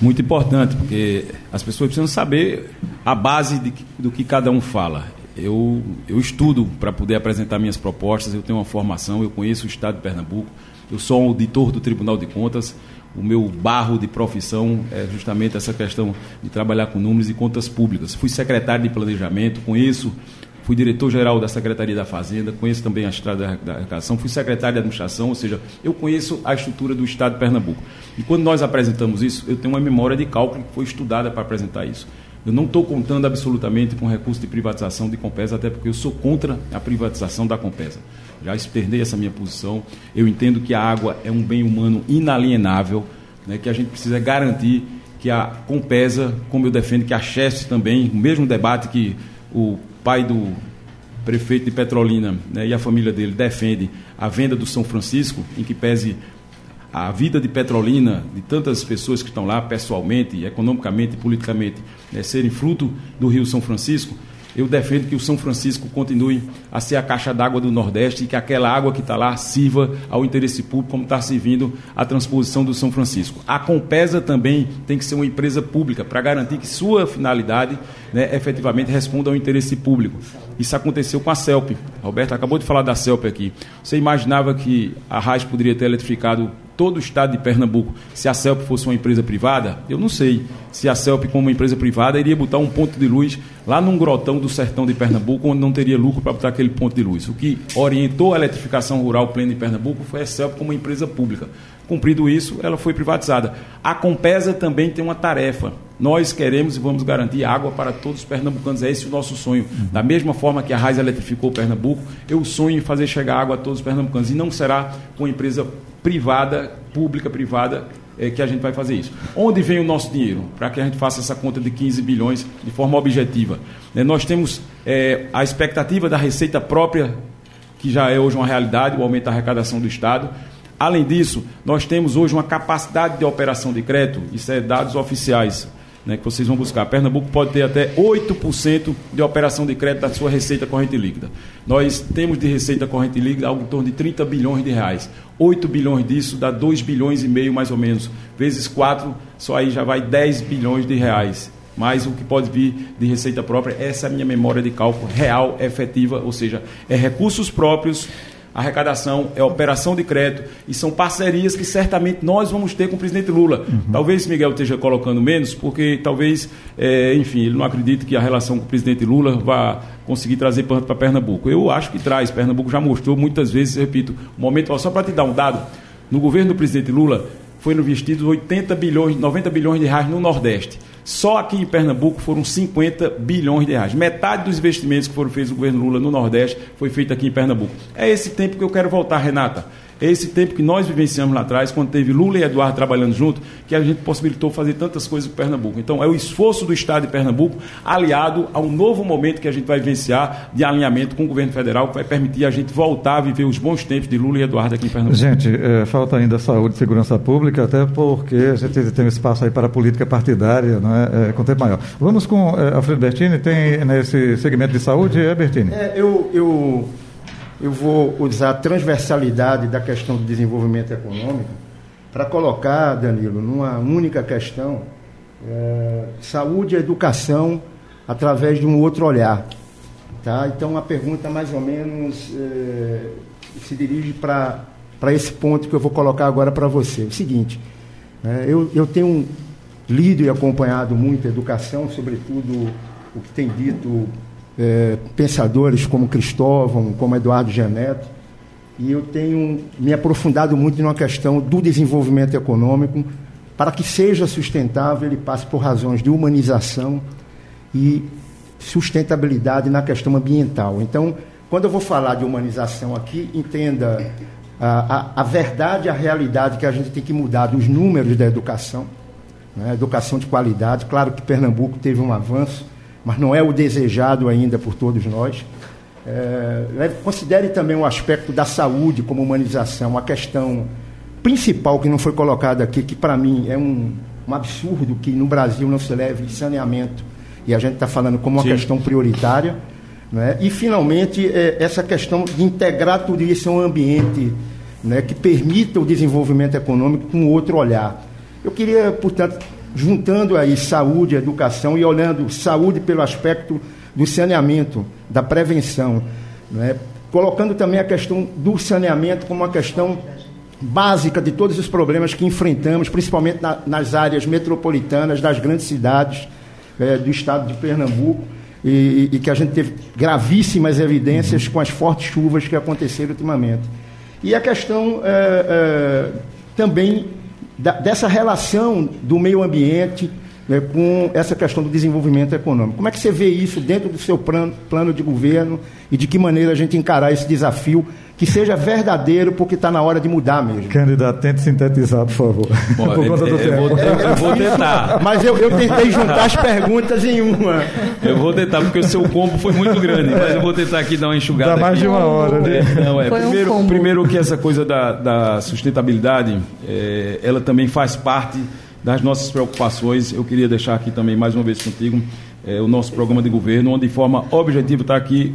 Speaker 3: Muito importante, porque as pessoas precisam saber a base de, do que cada um fala. Eu, eu estudo para poder apresentar minhas propostas, eu tenho uma formação, eu conheço o Estado de Pernambuco, eu sou um auditor do Tribunal de Contas, o meu barro de profissão é justamente essa questão de trabalhar com números e contas públicas. Fui secretário de Planejamento, conheço fui diretor-geral da Secretaria da Fazenda, conheço também a estrada da arrecadação, fui secretário de administração, ou seja, eu conheço a estrutura do Estado de Pernambuco. E quando nós apresentamos isso, eu tenho uma memória de cálculo que foi estudada para apresentar isso. Eu não estou contando absolutamente com recurso de privatização de Compesa, até porque eu sou contra a privatização da Compesa. Já externei essa minha posição. Eu entendo que a água é um bem humano inalienável, né, que a gente precisa garantir que a Compesa, como eu defendo que a Cheste também, o mesmo debate que o pai do prefeito de Petrolina né, e a família dele defende a venda do São Francisco, em que pese a vida de Petrolina, de tantas pessoas que estão lá pessoalmente, economicamente e politicamente, né, serem fruto do Rio São Francisco, eu defendo que o São Francisco continue a ser a caixa d'água do Nordeste e que aquela água que está lá sirva ao interesse público, como está servindo a transposição do São Francisco. A Compesa também tem que ser uma empresa pública para garantir que sua finalidade né, efetivamente responda ao interesse público. Isso aconteceu com a CELP. Roberto acabou de falar da CELP aqui. Você imaginava que a RAIS poderia ter eletrificado todo o estado de Pernambuco se a CELP fosse uma empresa privada? Eu não sei se a CELP, como uma empresa privada, iria botar um ponto de luz lá num grotão do sertão de Pernambuco, onde não teria lucro para botar aquele ponto de luz. O que orientou a eletrificação rural plena de Pernambuco foi a CELP como uma empresa pública. Cumprido isso, ela foi privatizada. A Compesa também tem uma tarefa. Nós queremos e vamos garantir água para todos os pernambucanos. É esse o nosso sonho. Uhum. Da mesma forma que a Raiz eletrificou Pernambuco, eu sonho em fazer chegar água a todos os pernambucanos. E não será com empresa privada, pública, privada, é, que a gente vai fazer isso. Onde vem o nosso dinheiro? Para que a gente faça essa conta de 15 bilhões de forma objetiva. É, nós temos é, a expectativa da receita própria, que já é hoje uma realidade, o aumento da arrecadação do Estado. Além disso, nós temos hoje uma capacidade de operação de crédito, isso é dados oficiais né, que vocês vão buscar. Pernambuco pode ter até 8% de operação de crédito da sua receita corrente líquida. Nós temos de receita corrente líquida algo em torno de 30 bilhões de reais. 8 bilhões disso dá 2 bilhões e meio mais ou menos. Vezes 4, só aí já vai 10 bilhões de reais. Mais o que pode vir de receita própria, essa é a minha memória de cálculo real, efetiva, ou seja, é recursos próprios arrecadação, é operação de crédito e são parcerias que certamente nós vamos ter com o presidente Lula. Uhum. Talvez Miguel esteja colocando menos, porque talvez, é, enfim, ele não acredita que a relação com o presidente Lula vá conseguir trazer para Pernambuco. Eu acho que traz. Pernambuco já mostrou muitas vezes, repito, um momento, só para te dar um dado, no governo do presidente Lula foram investidos 80 bilhões, 90 bilhões de reais no Nordeste. Só aqui em Pernambuco foram 50 bilhões de reais. Metade dos investimentos que foram feitos no governo Lula no Nordeste foi feito aqui em Pernambuco. É esse tempo que eu quero voltar, Renata. É esse tempo que nós vivenciamos lá atrás, quando teve Lula e Eduardo trabalhando junto, que a gente possibilitou fazer tantas coisas com Pernambuco. Então, é o esforço do Estado de Pernambuco aliado a um novo momento que a gente vai vivenciar de alinhamento com o governo federal, que vai permitir a gente voltar a viver os bons tempos de Lula e Eduardo aqui em Pernambuco.
Speaker 2: Gente, é, falta ainda saúde e segurança pública, até porque a gente tem um espaço aí para a política partidária, não é, é com tempo maior. Vamos com é, Alfredo Bertini, tem nesse segmento de saúde, é Bertini?
Speaker 6: É, eu, eu eu vou usar a transversalidade da questão do desenvolvimento econômico para colocar, Danilo, numa única questão, é, saúde e educação através de um outro olhar. Tá? Então, a pergunta mais ou menos é, se dirige para esse ponto que eu vou colocar agora para você. O seguinte, é, eu, eu tenho lido e acompanhado muito a educação, sobretudo o que tem dito é, pensadores como Cristóvão, como Eduardo Geneto, e eu tenho me aprofundado muito numa questão do desenvolvimento econômico. Para que seja sustentável, ele passe por razões de humanização e sustentabilidade na questão ambiental. Então, quando eu vou falar de humanização aqui, entenda a, a, a verdade, a realidade que a gente tem que mudar dos números da educação, né? educação de qualidade. Claro que Pernambuco teve um avanço, mas não é o desejado ainda por todos nós. É, considere também o aspecto da saúde como humanização, a questão principal que não foi colocada aqui, que para mim é um, um, absurdo que no Brasil não se leve saneamento, e a gente está falando como uma Sim. questão prioritária. Né? E, finalmente, é, essa questão de integrar tudo isso em um ambiente né, que permita o desenvolvimento econômico com outro olhar. Eu queria, portanto, juntando aí saúde, educação e olhando saúde pelo aspecto do saneamento, da prevenção, né? colocando também a questão do saneamento como uma questão básica de todos os problemas que enfrentamos, principalmente na, nas áreas metropolitanas das grandes cidades é, do estado de Pernambuco, e, e, que a gente teve gravíssimas evidências com as fortes chuvas que aconteceram ultimamente. E a questão é, é, também da, dessa relação do meio ambiente né, com essa questão do desenvolvimento econômico. Como é que você vê isso dentro do seu plano, plano de governo e de que maneira a gente encarar esse desafio que seja verdadeiro, porque está na hora de mudar mesmo.
Speaker 2: Candidato, tente sintetizar, por favor.
Speaker 3: Bom, por conta do tempo. Eu vou, eu vou tentar.
Speaker 6: Mas eu, eu, tentei juntar as perguntas em uma.
Speaker 3: Eu vou tentar, porque o seu combo foi muito grande, mas eu vou tentar aqui dar uma enxugada.
Speaker 2: Dá mais
Speaker 3: aqui.
Speaker 2: de uma hora, né?
Speaker 3: É, não, é. primeiro, um primeiro que essa coisa da, da sustentabilidade, é, ela também faz parte das nossas preocupações. Eu queria deixar aqui também, mais uma vez contigo, é, o nosso programa de governo, onde de forma objetiva está aqui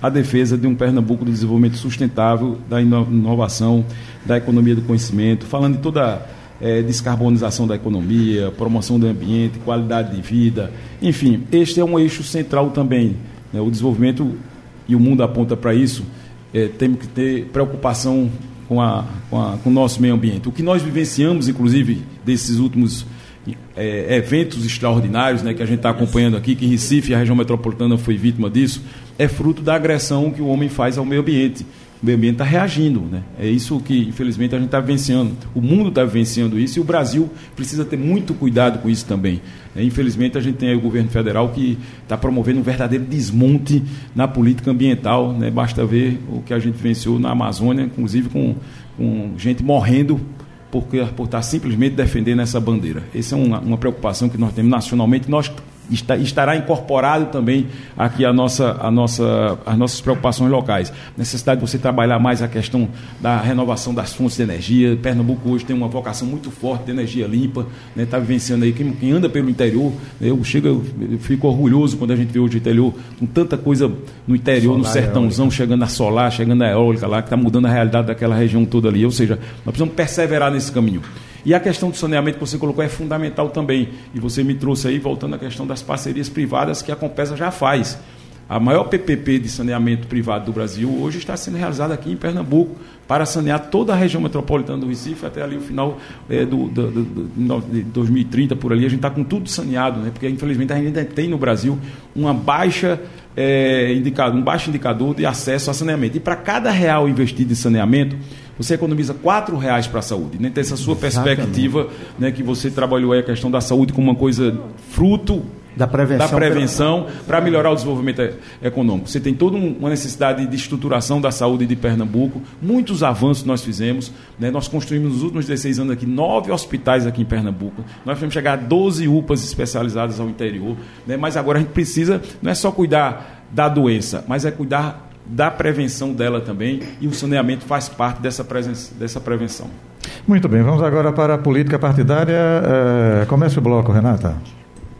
Speaker 3: a defesa de um Pernambuco do desenvolvimento sustentável, da inovação, da economia do conhecimento, falando de toda é, descarbonização da economia, promoção do ambiente, qualidade de vida, enfim, este é um eixo central também. Né? O desenvolvimento, e o mundo aponta para isso, é, temos que ter preocupação com, a, com, a, com o nosso meio ambiente. O que nós vivenciamos, inclusive, desses últimos é, eventos extraordinários né, que a gente está acompanhando aqui, que em Recife, a região metropolitana, foi vítima disso, é fruto da agressão que o homem faz ao meio ambiente. O meio ambiente está reagindo. Né? É isso que, infelizmente, a gente está vivenciando. O mundo está vivenciando isso e o Brasil precisa ter muito cuidado com isso também. É, infelizmente, a gente tem o governo federal que está promovendo um verdadeiro desmonte na política ambiental. Né? Basta ver o que a gente vivenciou na Amazônia, inclusive com, com gente morrendo por, por estar simplesmente defendendo essa bandeira. Essa é uma, uma preocupação que nós temos nacionalmente. Nós está, estará incorporado também aqui a nossa, a nossa, as nossas preocupações locais. Necessidade de você trabalhar mais a questão da renovação das fontes de energia. Pernambuco hoje tem uma vocação muito forte de energia limpa, está né? Vivenciando aí. Quem, quem, anda pelo interior, eu, chego, eu fico orgulhoso quando a gente vê hoje o interior, com tanta coisa no interior, solar, no sertãozão, chegando a solar, chegando a eólica lá, que está mudando a realidade daquela região toda ali. Ou seja, nós precisamos perseverar nesse caminho. E a questão do saneamento que você colocou é fundamental também. E você me trouxe aí, voltando à questão das parcerias privadas que a Compesa já faz. A maior PPP de saneamento privado do Brasil hoje está sendo realizada aqui em Pernambuco para sanear toda a região metropolitana do Recife até ali o final é, do, do, do, de 2030 por ali. A gente está com tudo saneado, né? porque infelizmente a gente ainda tem no Brasil uma baixa é, indicador, um baixo indicador de acesso a saneamento. E para cada real investido em saneamento, você economiza quatro reais para a saúde. Né? Então, essa sua Exatamente. perspectiva, né, que você trabalhou aí a questão da saúde como uma coisa fruto
Speaker 6: da prevenção,
Speaker 3: da prevenção para melhorar o desenvolvimento econômico. Você tem toda uma necessidade de estruturação da saúde de Pernambuco, muitos avanços nós fizemos. Né? Nós construímos nos últimos 16 anos aqui nove hospitais aqui em Pernambuco. Nós vamos chegar a 12 UPAs especializadas ao interior. Né? Mas agora a gente precisa, não é só cuidar da doença, mas é cuidar da prevenção dela também, e o saneamento faz parte dessa, presença, dessa prevenção.
Speaker 2: Muito bem, vamos agora para a política partidária. É, comece o bloco, Renata.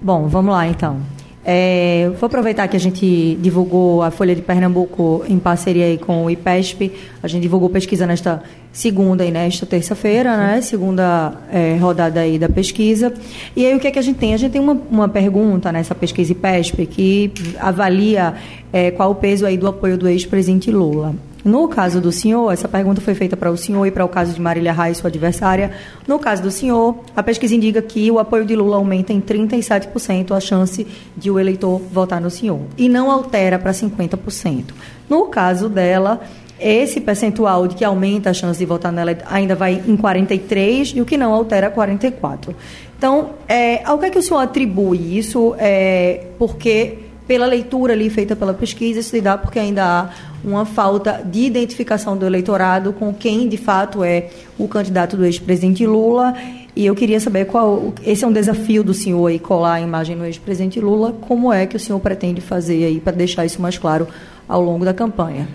Speaker 4: Bom, vamos lá então. É, vou aproveitar que a gente divulgou a Folha de Pernambuco em parceria com o IPESP. A gente divulgou pesquisa nesta segunda e nesta terça-feira, né? Segunda é, rodada aí da pesquisa. E aí o que é que a gente tem? A gente tem uma, uma pergunta nessa pesquisa IPESP que avalia é, qual o peso aí do apoio do ex-presidente Lula. No caso do senhor, essa pergunta foi feita para o senhor e para o caso de Marília Reis, sua adversária. No caso do senhor, a pesquisa indica que o apoio de Lula aumenta em 37% a chance de o eleitor votar no senhor e não altera para 50%. No caso dela, esse percentual de que aumenta a chance de votar nela ainda vai em 43 e o que não altera 44. Então, é, ao que é que o senhor atribui isso? É, porque pela leitura ali feita pela pesquisa, se dá porque ainda há uma falta de identificação do eleitorado com quem de fato é o candidato do ex-presidente Lula. E eu queria saber qual. Esse é um desafio do senhor aí, colar a imagem no ex-presidente Lula. Como é que o senhor pretende fazer aí para deixar isso mais claro ao longo da campanha?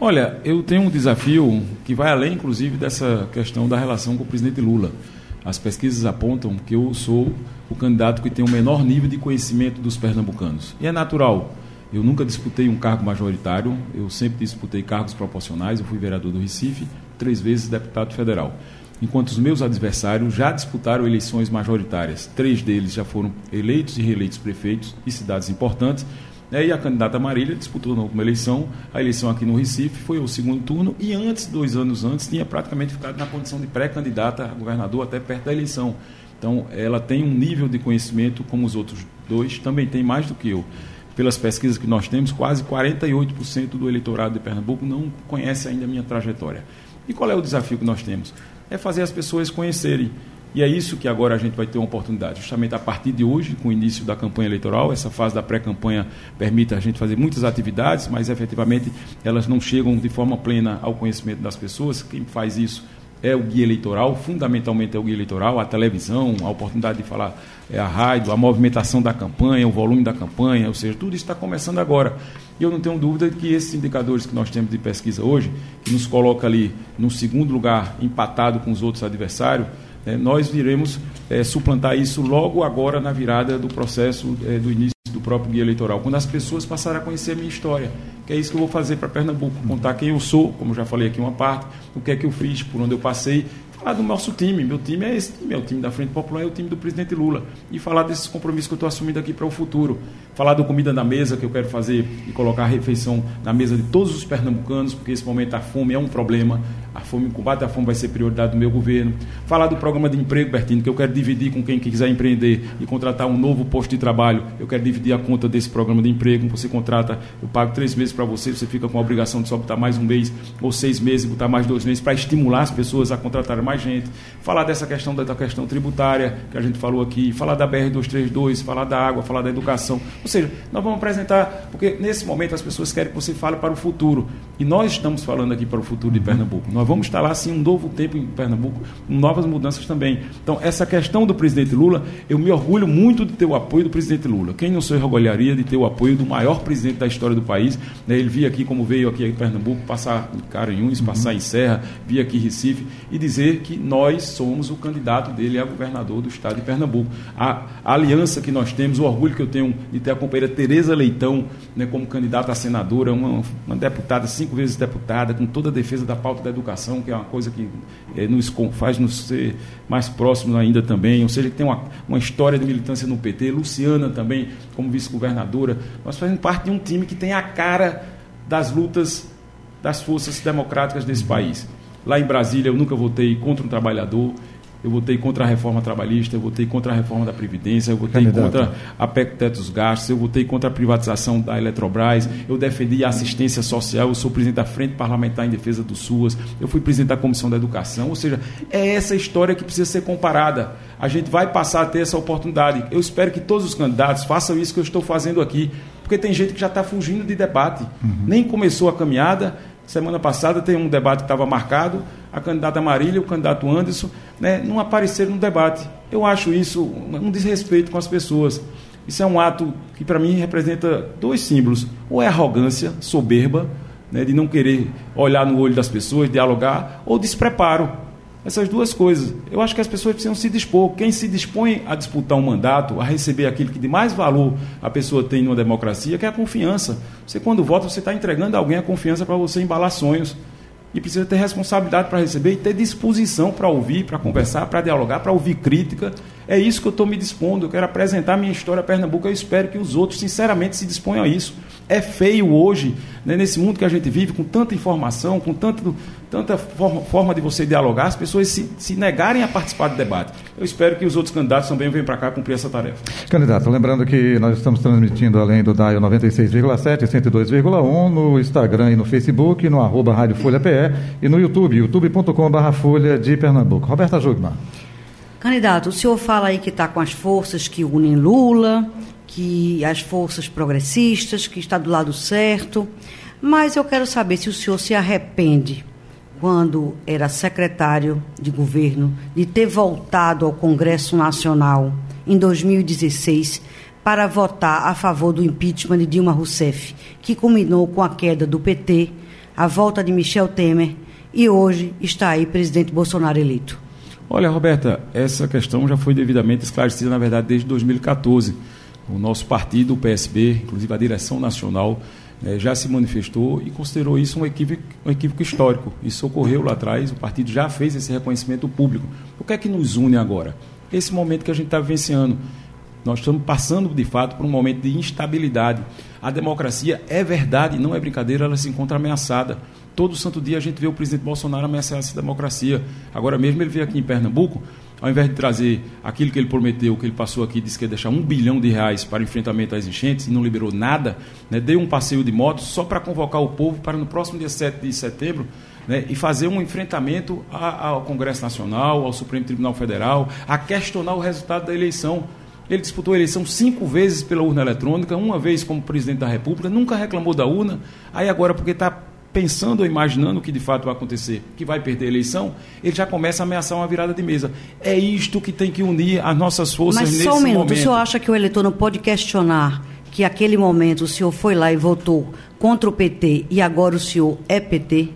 Speaker 3: Olha, eu tenho um desafio que vai além, inclusive, dessa questão da relação com o presidente Lula. As pesquisas apontam que eu sou o candidato que tem o menor nível de conhecimento dos pernambucanos. E é natural. Eu nunca disputei um cargo majoritário, eu sempre disputei cargos proporcionais. Eu fui vereador do Recife, três vezes deputado federal. enquanto os meus adversários já disputaram eleições majoritárias. Três deles já foram eleitos e reeleitos prefeitos de cidades importantes. Né? E a candidata Marília disputou uma eleição, a eleição aqui no Recife foi o segundo turno, e antes, dois anos antes, tinha praticamente ficado na condição de pré-candidata a governador até perto da eleição. Então, ela tem um nível de conhecimento como os outros dois, também tem mais do que eu. Pelas pesquisas que nós temos, quase 48% do eleitorado de Pernambuco não conhece ainda a minha trajetória. E qual é o desafio que nós temos? É fazer as pessoas conhecerem. E é isso que agora a gente vai ter uma oportunidade. Justamente a partir de hoje, com o início da campanha eleitoral, essa fase da pré-campanha permite a gente fazer muitas atividades, mas efetivamente elas não chegam de forma plena ao conhecimento das pessoas. Quem faz isso é o guia eleitoral, fundamentalmente é o guia eleitoral, a televisão, a oportunidade de falar, é a rádio, a movimentação da campanha, o volume da campanha, ou seja, tudo isso está começando agora. E eu não tenho dúvida de que esses indicadores que nós temos de pesquisa hoje, que nos coloca ali no segundo lugar, empatado com os outros adversários, né, nós viremos é, suplantar isso logo agora na virada do processo é, do início do próprio guia eleitoral, quando as pessoas passarem a conhecer a minha história, que é isso que eu vou fazer para Pernambuco, contar quem eu sou, como já falei aqui uma parte, o que é que eu fiz, por onde eu passei, falar do nosso time. Meu time é esse time, é o time da Frente Popular, é o time do presidente Lula. E falar desses compromissos que eu estou assumindo aqui para o futuro. Falar do comida na mesa que eu quero fazer e colocar a refeição na mesa de todos os pernambucanos, porque esse momento a fome é um problema. A fome, o combate à fome vai ser prioridade do meu governo. Falar do programa de emprego, Bertino, que eu quero dividir com quem quiser empreender e contratar um novo posto de trabalho. Eu quero dividir a conta desse programa de emprego. Você contrata, eu pago três meses para você, você fica com a obrigação de só botar mais um mês ou seis meses, botar mais dois meses para estimular as pessoas a contratarem mais gente. Falar dessa questão da questão tributária que a gente falou aqui, falar da BR-232, falar da água, falar da educação. Ou seja, nós vamos apresentar, porque nesse momento as pessoas querem que você fale para o futuro. E nós estamos falando aqui para o futuro de Pernambuco. Nós vamos instalar, sim, um novo tempo em Pernambuco, com novas mudanças também. Então, essa questão do presidente Lula, eu me orgulho muito de ter o apoio do presidente Lula. Quem não se orgulharia de ter o apoio do maior presidente da história do país? Né? Ele via aqui, como veio aqui em Pernambuco, passar em Caranhuns, uhum. passar em Serra, via aqui em Recife, e dizer que nós somos o candidato dele a governador do estado de Pernambuco. A, a aliança que nós temos, o orgulho que eu tenho de ter a companheira Tereza Leitão né, como candidata a senadora, uma, uma deputada, cinco vezes deputada, com toda a defesa da pauta da educação, que é uma coisa que é, nos faz nos ser mais próximos ainda também, ou seja, tem uma, uma história de militância no PT, Luciana também como vice-governadora. Nós fazemos parte de um time que tem a cara das lutas das forças democráticas desse país. Lá em Brasília eu nunca votei contra um trabalhador, eu votei contra a reforma trabalhista, eu votei contra a reforma da Previdência, eu votei Candidato. contra a PEC Teto dos Gastos, eu votei contra a privatização da Eletrobras, eu defendi a assistência social, eu sou presidente da Frente Parlamentar em Defesa do SUAS, eu fui presidente da Comissão da Educação, ou seja, é essa história que precisa ser comparada. A gente vai passar a ter essa oportunidade. Eu espero que todos os candidatos façam isso que eu estou fazendo aqui, porque tem gente que já está fugindo de debate. Uhum. Nem começou a caminhada, Semana passada tem um debate que estava marcado, a candidata Marília o candidato Anderson né, não apareceram no debate. Eu acho isso um desrespeito com as pessoas. Isso é um ato que, para mim, representa dois símbolos. Ou é arrogância, soberba, né, de não querer olhar no olho das pessoas, dialogar, ou despreparo. Essas duas coisas. Eu acho que as pessoas precisam se dispor. Quem se dispõe a disputar um mandato, a receber aquilo que de mais valor a pessoa tem numa democracia, que é a confiança. Você, quando vota, você está entregando a alguém a confiança para você embalar sonhos. E precisa ter responsabilidade para receber e ter disposição para ouvir, para conversar, para dialogar, para ouvir crítica. É isso que eu estou me dispondo. Eu quero apresentar minha história a Pernambuco. Eu espero que os outros, sinceramente, se disponham a isso. É feio hoje, né, nesse mundo que a gente vive, com tanta informação, com tanto, tanta forma, forma de você dialogar, as pessoas se, se, negarem a participar do debate. Eu espero que os outros candidatos também venham para cá cumprir essa tarefa.
Speaker 2: Candidato, lembrando que nós estamos transmitindo além do DAIO 96,7 e 102,1 no Instagram e no Facebook, no arroba Rádio Folha PE e no YouTube, youtube.com.br Folha de Pernambuco. Roberta Jugman.
Speaker 5: Candidato, o senhor fala aí que está com as forças que unem Lula, que as forças progressistas, que está do lado certo, mas eu quero saber se o senhor se arrepende, quando era secretário de governo, de ter voltado ao Congresso Nacional em 2016 para votar a favor do impeachment de Dilma Rousseff, que culminou com a queda do PT, a volta de Michel Temer e hoje está aí presidente Bolsonaro eleito.
Speaker 3: Olha, Roberta, essa questão já foi devidamente esclarecida, na verdade, desde 2014 o nosso partido, o PSB, inclusive a direção nacional, é, já se manifestou e considerou isso um equívoco, um equívoco histórico. Isso ocorreu lá atrás, o partido já fez esse reconhecimento público. O que é que nos une agora? Esse momento que a gente está vivenciando. Nós estamos passando, de fato, por um momento de instabilidade. A democracia é verdade, não é brincadeira, ela se encontra ameaçada. Todo santo dia a gente vê o presidente Bolsonaro ameaçar essa democracia. Agora mesmo ele veio aqui em Pernambuco, ao invés de trazer aquilo que ele prometeu, que ele passou aqui, disse que ia deixar um bilhão de reais para enfrentamento às enchentes e não liberou nada, né, deu um passeio de moto só para convocar o povo para no próximo dia 7 de setembro né, e fazer um enfrentamento ao Congresso Nacional, ao Supremo Tribunal Federal, a questionar o resultado da eleição. Ele disputou a eleição cinco vezes pela urna eletrônica, uma vez como presidente da República, nunca reclamou da urna. Aí agora, porque está pensando ou imaginando o que de fato vai acontecer, que vai perder a eleição, ele já começa a ameaçar uma virada de mesa. É isto que tem que unir as nossas forças
Speaker 5: Mas
Speaker 3: nesse
Speaker 5: só um minuto,
Speaker 3: momento.
Speaker 5: o senhor acha que o eleitor não pode questionar que aquele momento o senhor foi lá e votou contra o PT e agora o senhor é PT?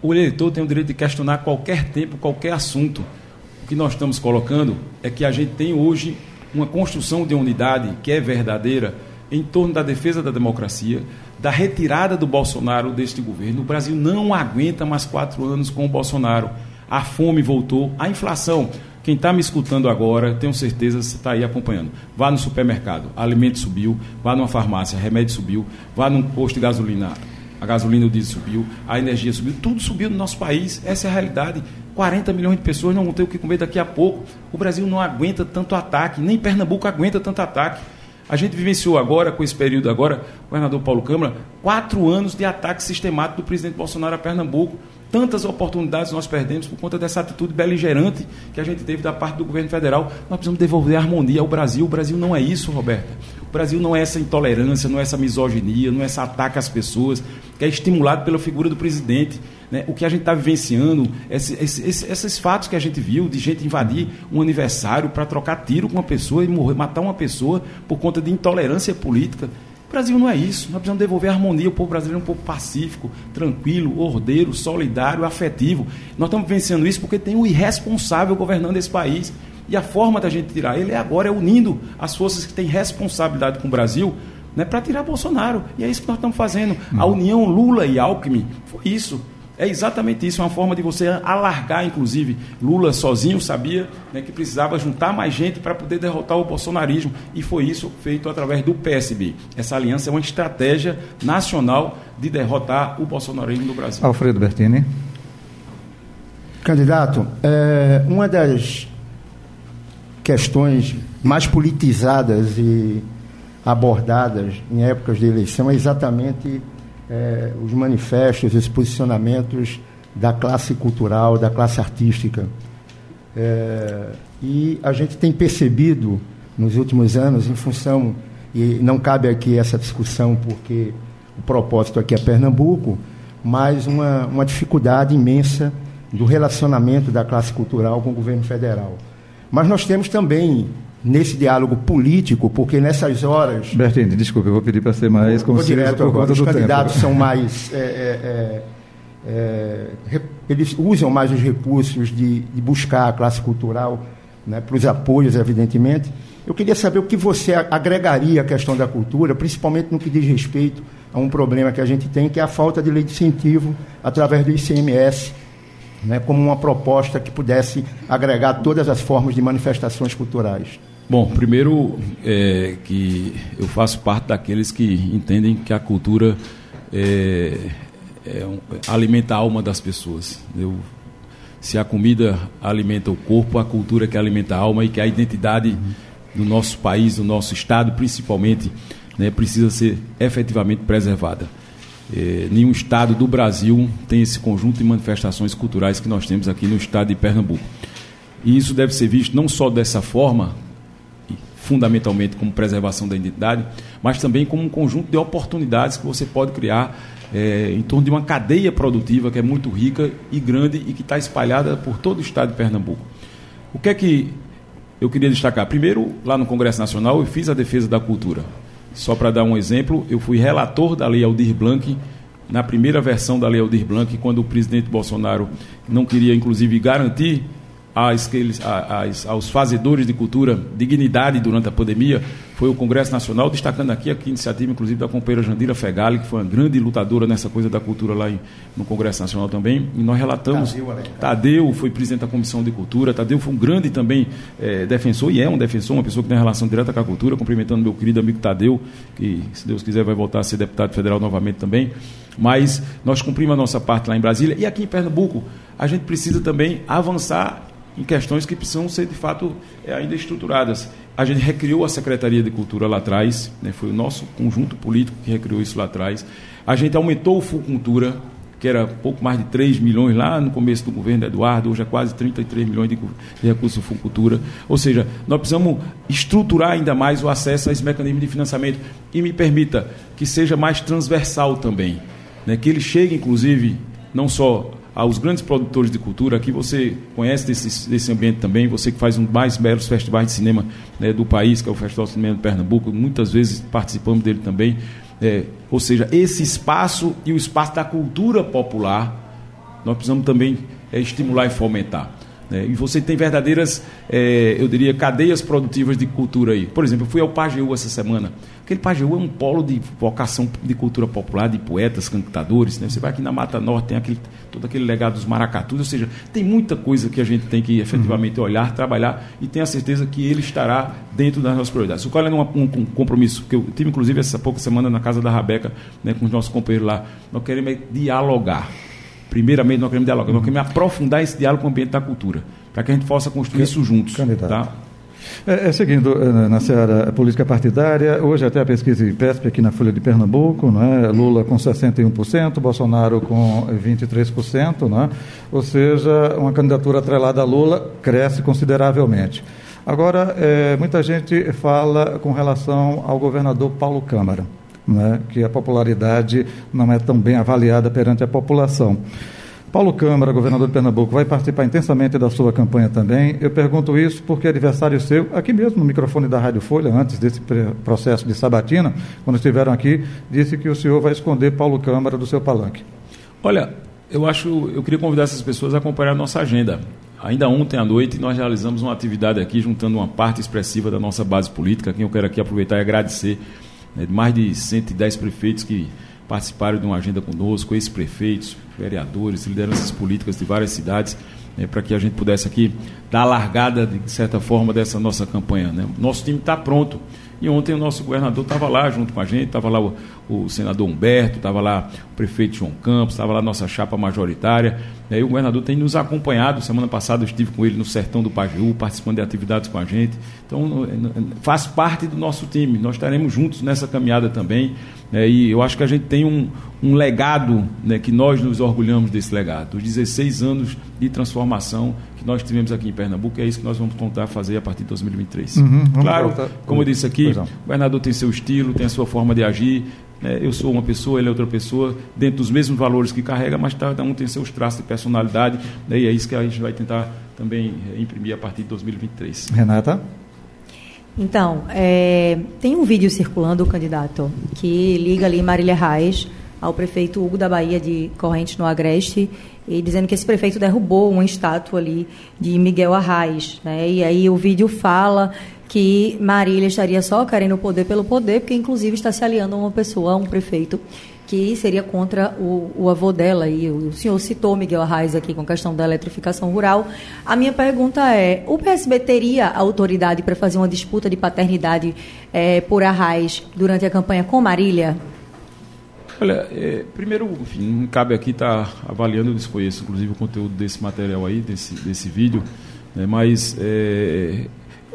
Speaker 3: O eleitor tem o direito de questionar qualquer tempo, qualquer assunto. O que nós estamos colocando é que a gente tem hoje uma construção de unidade que é verdadeira em torno da defesa da democracia, da retirada do Bolsonaro deste governo. O Brasil não aguenta mais quatro anos com o Bolsonaro. A fome voltou, a inflação. Quem está me escutando agora, tenho certeza você está aí acompanhando. Vá no supermercado, alimento subiu, vá numa farmácia, remédio subiu, vá num posto de gasolina, a gasolina o diesel subiu, a energia subiu, tudo subiu no nosso país. Essa é a realidade. 40 milhões de pessoas não vão ter o que comer daqui a pouco. O Brasil não aguenta tanto ataque, nem Pernambuco aguenta tanto ataque. A gente vivenciou agora, com esse período agora, o governador Paulo Câmara, quatro anos de ataque sistemático do presidente Bolsonaro a Pernambuco. Tantas oportunidades nós perdemos por conta dessa atitude beligerante que a gente teve da parte do governo federal. Nós precisamos devolver a harmonia ao Brasil. O Brasil não é isso, Roberta. O Brasil não é essa intolerância, não é essa misoginia, não é esse ataque às pessoas, que é estimulado pela figura do presidente. Né? O que a gente está vivenciando, esse, esse, esses fatos que a gente viu de gente invadir um aniversário para trocar tiro com uma pessoa e morrer, matar uma pessoa por conta de intolerância política. O Brasil não é isso. Nós precisamos devolver a harmonia. O povo brasileiro é um povo pacífico, tranquilo, ordeiro, solidário, afetivo. Nós estamos vencendo isso porque tem um irresponsável governando esse país. E a forma da gente tirar ele é agora é unindo as forças que têm responsabilidade com o Brasil né, para tirar Bolsonaro. E é isso que nós estamos fazendo. A união Lula e Alckmin foi isso. É exatamente isso, uma forma de você alargar, inclusive. Lula sozinho sabia né, que precisava juntar mais gente para poder derrotar o bolsonarismo. E foi isso feito através do PSB. Essa aliança é uma estratégia nacional de derrotar o bolsonarismo no Brasil.
Speaker 2: Alfredo Bertini.
Speaker 6: Candidato, é, uma das questões mais politizadas e abordadas em épocas de eleição é exatamente é, os manifestos, os posicionamentos da classe cultural, da classe artística. É, e a gente tem percebido nos últimos anos, em função, e não cabe aqui essa discussão porque o propósito aqui é Pernambuco, mas uma, uma dificuldade imensa do relacionamento da classe cultural com o governo federal. Mas nós temos também nesse diálogo político, porque nessas horas.
Speaker 2: Bertini, desculpa, eu vou pedir para ser mais
Speaker 6: como direto agora. Os candidatos tempo. são mais. É, é, é, é eles usam mais os recursos de, de buscar a classe cultural né, para os apoios, evidentemente. Eu queria saber o que você agregaria à questão da cultura, principalmente no que diz respeito a um problema que a gente tem, que é a falta de lei de incentivo através do ICMS né, como uma proposta que pudesse agregar todas as formas de manifestações culturais?
Speaker 3: Bom, primeiro é, que eu faço parte daqueles que entendem que a cultura é, é alimenta a alma das pessoas. Eu, se a comida alimenta o corpo, a cultura que alimenta a alma e que a identidade do nosso país, do nosso estado, principalmente, né, precisa ser efetivamente preservada. É, nenhum estado do Brasil tem esse conjunto de manifestações culturais que nós temos aqui no estado de Pernambuco. E isso deve ser visto não só dessa forma, fundamentalmente como preservação da identidade, mas também como um conjunto de oportunidades que você pode criar é, em torno de uma cadeia produtiva que é muito rica e grande e que está espalhada por todo o estado de Pernambuco. O que é que eu queria destacar? Primeiro, lá no Congresso Nacional, eu fiz a defesa da cultura. Só para dar um exemplo, eu fui relator da Lei Aldir Blanc, na primeira versão da Lei Aldir Blanc, quando o presidente Bolsonaro não queria, inclusive, garantir às, às, aos fazedores de cultura dignidade durante a pandemia, foi o Congresso Nacional, destacando aqui a iniciativa, inclusive, da companheira Jandira Fegali, que foi uma grande lutadora nessa coisa da cultura lá em, no Congresso Nacional também. E nós relatamos. Tadeu, Tadeu foi presidente da Comissão de Cultura. Tadeu foi um grande também é, defensor, e é um defensor, uma pessoa que tem relação direta com a cultura, cumprimentando meu querido amigo Tadeu, que, se Deus quiser, vai voltar a ser deputado federal novamente também. Mas nós cumprimos a nossa parte lá em Brasília. E aqui em Pernambuco, a gente precisa também avançar em questões que precisam ser, de fato, é, ainda estruturadas. A gente recriou a Secretaria de Cultura lá atrás, né, foi o nosso conjunto político que recriou isso lá atrás. A gente aumentou o Fulcultura, que era pouco mais de 3 milhões lá no começo do governo Eduardo, hoje é quase 33 milhões de, de recursos Fulcultura. Ou seja, nós precisamos estruturar ainda mais o acesso a esse mecanismo de financiamento. E me permita que seja mais transversal também. Né, que ele chegue, inclusive, não só aos grandes produtores de cultura. Aqui você conhece desse, desse ambiente também, você que faz um dos mais belos festivais de cinema né, do país, que é o Festival de Cinema de Pernambuco, muitas vezes participamos dele também. É, ou seja, esse espaço e o espaço da cultura popular, nós precisamos também é, estimular e fomentar. Né? E você tem verdadeiras, é, eu diria, cadeias produtivas de cultura aí. Por exemplo, eu fui ao Pajeú essa semana. Aquele Pajeú é um polo de vocação de cultura popular, de poetas, cantadores. Né? Você vai aqui na Mata Norte, tem aquele, todo aquele legado dos maracatus. Ou seja, tem muita coisa que a gente tem que efetivamente olhar, trabalhar e tenho a certeza que ele estará dentro das nossas prioridades. O qual é um, um, um, compromisso que eu tive, inclusive, essa pouca semana na casa da Rabeca, né, com os nossos companheiros lá. Nós queremos é dialogar primeiramente, nós queremos dialogar, nós queremos aprofundar esse diálogo com o ambiente da cultura, para que a gente possa construir isso juntos. Candidato. Tá?
Speaker 2: É, é, seguindo eh, na seara política partidária, hoje até a pesquisa IPESP aqui na Folha de Pernambuco, é? Lula com 61%, Bolsonaro com 23%, é? ou seja, uma candidatura atrelada a Lula cresce consideravelmente. Agora, é, muita gente fala com relação ao governador Paulo Câmara né, que a popularidade não é tão bem avaliada perante a população. Paulo Câmara, governador de Pernambuco, vai participar intensamente da sua campanha também. Eu pergunto isso porque é aniversário seu, aqui mesmo no microfone da Rádio Folha, antes desse processo de sabatina, quando estiveram aqui, disse que o senhor vai esconder Paulo Câmara do seu palanque.
Speaker 3: Olha, eu acho, eu queria convidar essas pessoas a acompanhar a nossa agenda. Ainda ontem à noite nós realizamos uma atividade aqui juntando uma parte expressiva da nossa base política, quem eu quero aqui aproveitar e agradecer né, de mais de 110 prefeitos que participaram de uma agenda conosco, ex-prefeitos, vereadores, lideranças políticas de várias cidades, né, para que a gente pudesse aqui dar a largada, de certa forma, dessa nossa campanha. Né? Nosso time está pronto. E ontem o nosso governador estava lá junto com a gente, estava lá o, o, senador Humberto, estava lá o prefeito João Campos, estava lá a nossa chapa majoritária. Né? O governador tem nos acompanhado. Semana passada eu estive com ele no sertão do Pajeú, participando de atividades com a gente. Então, faz parte do nosso time. Nós estaremos juntos nessa caminhada também. Né? E eu acho que a gente tem um, um legado né, que nós nos orgulhamos desse legado. Os 16 anos de transformação que nós tivemos aqui em Pernambuco, é isso que nós vamos tentar fazer a partir de 2023. Uhum, claro, como eu disse aqui, o governador tem seu estilo, tem a sua forma de agir. Né? Eu sou uma pessoa, ele é outra pessoa, dentro dos mesmos valores que carrega, mas cada um tem seus traços de personalidade, né? e é isso que a gente vai tentar também eh, imprimir a partir de 2023.
Speaker 2: Renata?
Speaker 4: Então, é, tem um vídeo circulando, candidato, que liga ali Marília Reis ao prefeito Hugo da Bahia de Corrente no Agreste e dizendo que esse prefeito derrubou uma estátua ali de Miguel Arraes. Né? E aí o vídeo fala que Marília estaria só querendo o poder pelo poder, porque inclusive está se aliando a uma pessoa, a um prefeito, que seria contra o, o avô dela. E o, o senhor citou Miguel Arraes aqui com a questão da eletrificação rural. A minha pergunta é: o PSB teria autoridade para fazer uma disputa de paternidade é, por Arraes durante a campanha com Marília?
Speaker 3: Olha, é, primeiro, enfim, não cabe aqui estar tá avaliando, eu desconheço inclusive o conteúdo desse material aí, desse, desse vídeo, né, mas é,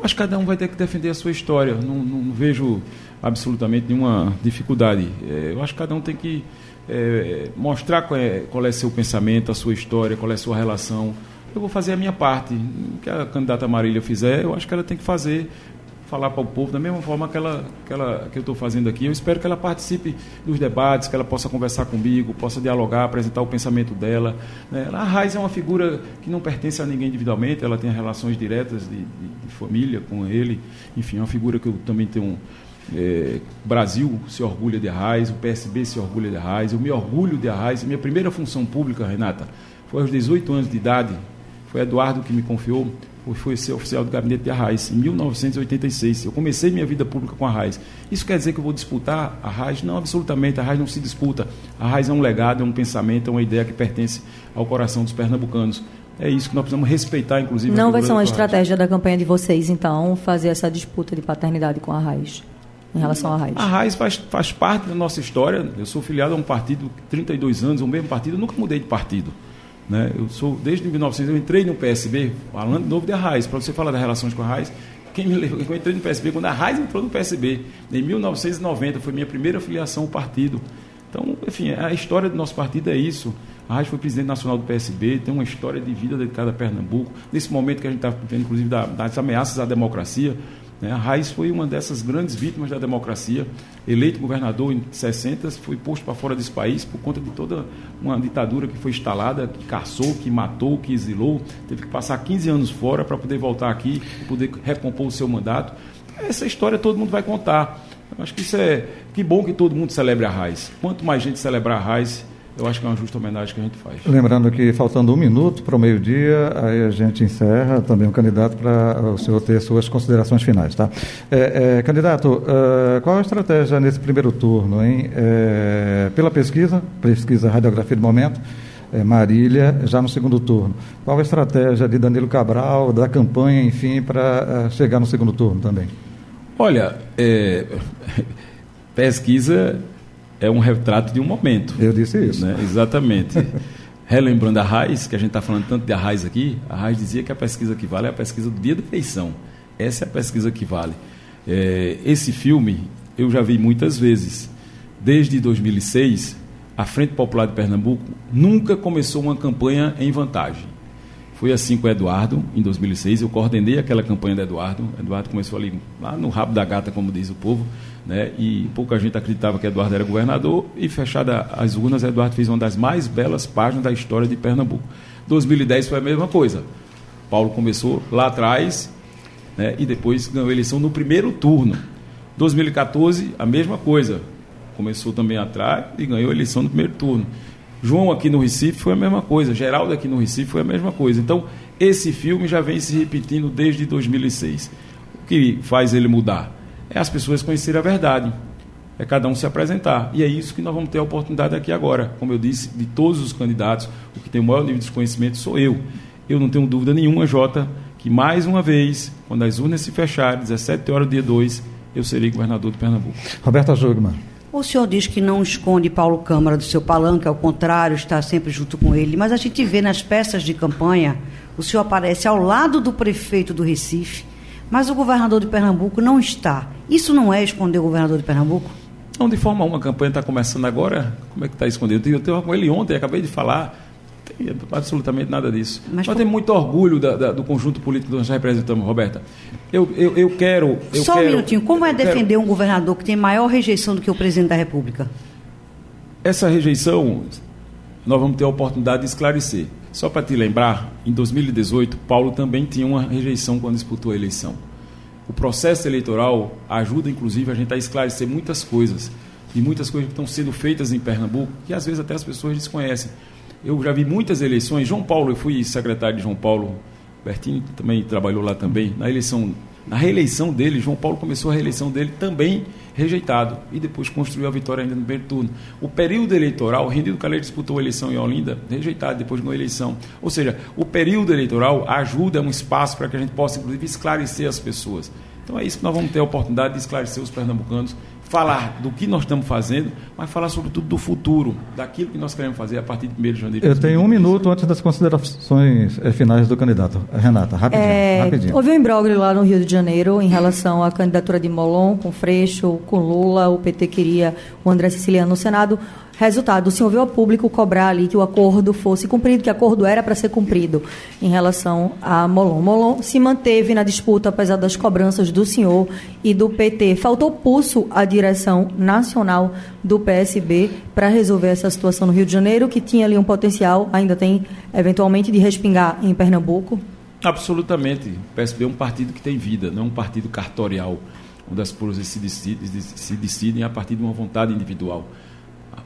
Speaker 3: acho que cada um vai ter que defender a sua história. Não, não, não vejo absolutamente nenhuma dificuldade. É, eu acho que cada um tem que é, mostrar qual é, qual é seu pensamento, a sua história, qual é a sua relação. Eu vou fazer a minha parte. O que a candidata Marília fizer, eu acho que ela tem que fazer falar para o povo da mesma forma que, ela, que, ela, que eu estou fazendo aqui. Eu espero que ela participe dos debates, que ela possa conversar comigo, possa dialogar, apresentar o pensamento dela. Né? A Raiz é uma figura que não pertence a ninguém individualmente, ela tem relações diretas de, de, de família com ele. Enfim, é uma figura que eu também tenho. É, Brasil se orgulha de Arraes, o PSB se orgulha de Arraes, eu me orgulho de Arraes. Minha primeira função pública, Renata, foi aos 18 anos de idade. Foi Eduardo que me confiou fui ser oficial do gabinete de Arraes, em 1986. Eu comecei minha vida pública com a Arraes. Isso quer dizer que eu vou disputar a Arraes? Não, absolutamente. A Arraes não se disputa. A Arraes é um legado, é um pensamento, é uma ideia que pertence ao coração dos pernambucanos. É isso que nós precisamos respeitar, inclusive.
Speaker 4: Não vai ser uma estratégia da campanha de vocês, então, fazer essa disputa de paternidade com a Arraes? em relação à Raiz?
Speaker 3: A Raiz faz, faz parte da nossa história. Eu sou filiado a um partido 32 anos, o mesmo partido, eu nunca mudei de partido. Né? Eu sou, desde 1900, eu entrei no PSB, falando de novo da Raiz, para você falar das relações com a Raiz. Quem me levou, eu entrei no PSB quando a Raiz entrou no PSB, em 1990, foi minha primeira filiação ao partido. Então, enfim, a história do nosso partido é isso. A Raiz foi presidente nacional do PSB, tem uma história de vida dedicada a Pernambuco. Nesse momento que a gente está vivendo, inclusive, das ameaças à democracia, né? Raiz foi uma dessas grandes vítimas da democracia. Eleito governador em 60, foi posto para fora desse país por conta de toda uma ditadura que foi instalada, que caçou, que matou, que exilou. Teve que passar 15 anos fora para poder voltar aqui e poder recompor o seu mandato. Essa história todo mundo vai contar. Eu acho que isso é. Que bom que todo mundo celebre a Raiz. Quanto mais gente celebrar a Raiz, eu acho que é uma justa homenagem que a gente faz.
Speaker 2: Lembrando que faltando um minuto para o meio-dia, aí a gente encerra também o candidato para o senhor ter suas considerações finais, tá? É, é, candidato, uh, qual a estratégia nesse primeiro turno, hein? É, pela pesquisa, pesquisa radiografia do momento, é, Marília, já no segundo turno. Qual a estratégia de Danilo Cabral, da campanha, enfim, para uh, chegar no segundo turno também?
Speaker 3: Olha, é, [LAUGHS] pesquisa é um retrato de um momento.
Speaker 2: Eu disse isso.
Speaker 3: Né? Exatamente. [LAUGHS] Relembrando a Raiz, que a gente está falando tanto de a Raiz aqui, a Raiz dizia que a pesquisa que vale é a pesquisa do dia da eleição. Essa é a pesquisa que vale. É, esse filme eu já vi muitas vezes. Desde 2006, a Frente Popular de Pernambuco nunca começou uma campanha em vantagem. Foi assim com o Eduardo, em 2006. Eu coordenei aquela campanha do Eduardo. O Eduardo começou ali, lá no rabo da gata, como diz o povo né? e pouca gente acreditava que Eduardo era governador, e fechada as urnas, Eduardo fez uma das mais belas páginas da história de Pernambuco. 2010 foi a mesma coisa. Paulo começou lá atrás né? e depois ganhou a eleição no primeiro turno. 2014, a mesma coisa. Começou também atrás e ganhou a eleição no primeiro turno. João aqui no Recife foi a mesma coisa, Geraldo aqui no Recife foi a mesma coisa. Então, esse filme já vem se repetindo desde 2006. O que faz ele mudar? é as pessoas conhecerem a verdade. É cada um se apresentar. E é isso que nós vamos ter a oportunidade aqui agora. Como eu disse, de todos os candidatos, o que tem o maior nível de conhecimento sou eu. Eu não tenho dúvida nenhuma, Jota, que mais uma vez, quando as urnas se fecharem, 17 horas dia 2, eu serei governador de Pernambuco.
Speaker 2: Roberta Jugman.
Speaker 5: O senhor diz que não esconde Paulo Câmara do seu palanque, ao contrário, está sempre junto com ele, mas a gente vê nas peças de campanha, o senhor aparece ao lado do prefeito do Recife, mas o governador de Pernambuco não está. Isso não é esconder o governador de Pernambuco?
Speaker 3: Não, de forma alguma. A campanha está começando agora. Como é que está escondido? Eu estava com ele ontem, acabei de falar. Tem absolutamente nada disso. Mas Nós por... temos muito orgulho da, da, do conjunto político que nós representamos, Roberta. Eu, eu, eu quero. Eu
Speaker 5: Só
Speaker 3: quero,
Speaker 5: um minutinho. Como é defender quero... um governador que tem maior rejeição do que o presidente da República?
Speaker 3: Essa rejeição, nós vamos ter a oportunidade de esclarecer. Só para te lembrar, em 2018, Paulo também tinha uma rejeição quando disputou a eleição. O processo eleitoral ajuda, inclusive, a gente a esclarecer muitas coisas. E muitas coisas que estão sendo feitas em Pernambuco, que às vezes até as pessoas desconhecem. Eu já vi muitas eleições. João Paulo, eu fui secretário de João Paulo, Bertini também trabalhou lá também, na eleição na reeleição dele, João Paulo começou a reeleição dele também rejeitado e depois construiu a vitória ainda no primeiro turno. O período eleitoral, Rendido Calheiro disputou a eleição em Olinda, rejeitado depois de uma eleição. Ou seja, o período eleitoral ajuda, é um espaço para que a gente possa, inclusive, esclarecer as pessoas. Então é isso que nós vamos ter a oportunidade de esclarecer os pernambucanos falar do que nós estamos fazendo, mas falar sobretudo do futuro, daquilo que nós queremos fazer a partir de 1 de janeiro.
Speaker 2: Eu tenho um minuto antes das considerações eh, finais do candidato. Renata, rapidinho. É, rapidinho.
Speaker 4: Houve um imbróglio lá no Rio de Janeiro em relação à candidatura de Molon com Freixo, com Lula. O PT queria o André Siciliano no Senado. Resultado, o senhor viu ao público cobrar ali que o acordo fosse cumprido, que o acordo era para ser cumprido em relação a Molon. Molon se manteve na disputa, apesar das cobranças do senhor e do PT. Faltou pulso à direção nacional do PSB para resolver essa situação no Rio de Janeiro, que tinha ali um potencial, ainda tem, eventualmente, de respingar em Pernambuco?
Speaker 3: Absolutamente. O PSB é um partido que tem vida, não é um partido cartorial, onde as coisas se decidem, se decidem a partir de uma vontade individual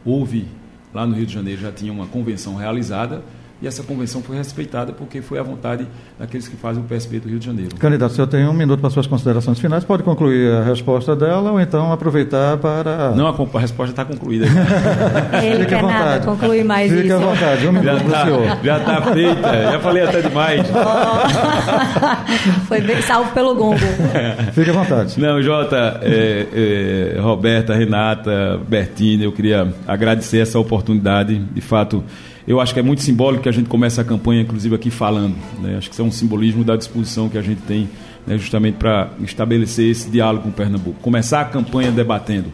Speaker 3: houve, lá no Rio de Janeiro já tinha uma convenção realizada, e essa convenção foi respeitada porque foi a vontade daqueles que fazem o PSB do Rio de Janeiro.
Speaker 2: Candidato, o senhor tem um minuto para suas considerações finais, pode concluir a resposta dela ou então aproveitar para...
Speaker 3: Não, a, resposta está concluída. [LAUGHS]
Speaker 4: Ele Fique à vontade. Nada, conclui mais
Speaker 2: Fique
Speaker 4: isso.
Speaker 2: à vontade, um minuto
Speaker 3: para o senhor. Já está feita, já falei até demais. [LAUGHS]
Speaker 4: Oh. foi bem salvo pelo gongo.
Speaker 2: Fique à vontade.
Speaker 3: Não, Jota, é, é, Roberta, Renata, Bertina, eu queria agradecer essa oportunidade, de fato eu acho que é muito simbólico que a gente comece a campanha, inclusive aqui falando. Né? Acho que isso é um simbolismo da disposição que a gente tem né, justamente para estabelecer esse diálogo com Pernambuco. Começar a campanha debatendo.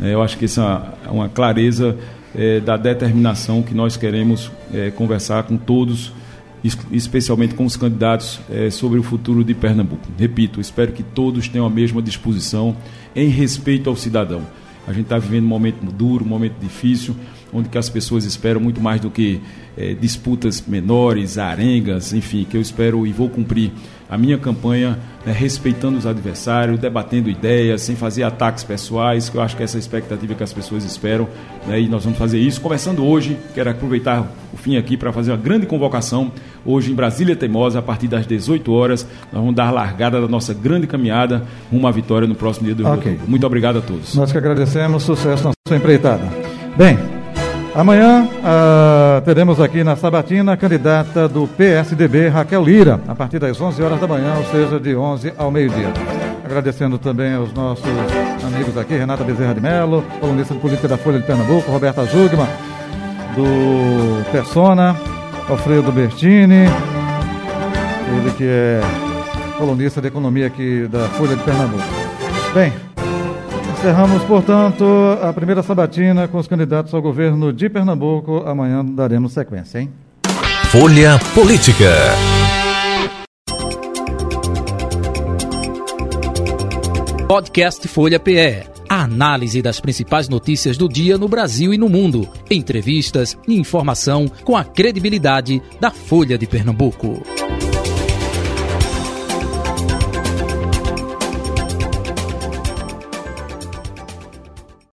Speaker 3: Né? Eu acho que isso é uma, uma clareza é, da determinação que nós queremos é, conversar com todos, especialmente com os candidatos, é, sobre o futuro de Pernambuco. Repito, espero que todos tenham a mesma disposição em respeito ao cidadão. A gente está vivendo um momento duro, um momento difícil onde que as pessoas esperam muito mais do que é, disputas menores, arengas, enfim, que eu espero e vou cumprir a minha campanha né, respeitando os adversários, debatendo ideias, sem fazer ataques pessoais, que eu acho que essa é a expectativa que as pessoas esperam, né, e nós vamos fazer isso. Começando hoje, quero aproveitar o fim aqui para fazer uma grande convocação, hoje em Brasília Teimosa, a partir das 18 horas, nós vamos dar largada da nossa grande caminhada rumo à vitória no próximo dia do okay. Muito obrigado a todos.
Speaker 2: Nós que agradecemos, sucesso na sua empreitada. Bem, Amanhã uh, teremos aqui na Sabatina a candidata do PSDB, Raquel Lira, a partir das 11 horas da manhã, ou seja, de 11 ao meio-dia. Agradecendo também aos nossos amigos aqui, Renata Bezerra de Mello, colunista de política da Folha de Pernambuco, Roberta Jugman, do Persona, Alfredo Bertini, ele que é colunista de economia aqui da Folha de Pernambuco. Bem, Encerramos, portanto, a primeira sabatina com os candidatos ao governo de Pernambuco. Amanhã daremos sequência, hein?
Speaker 1: Folha Política. Podcast Folha PE. A análise das principais notícias do dia no Brasil e no mundo. Entrevistas e informação com a credibilidade da Folha de Pernambuco.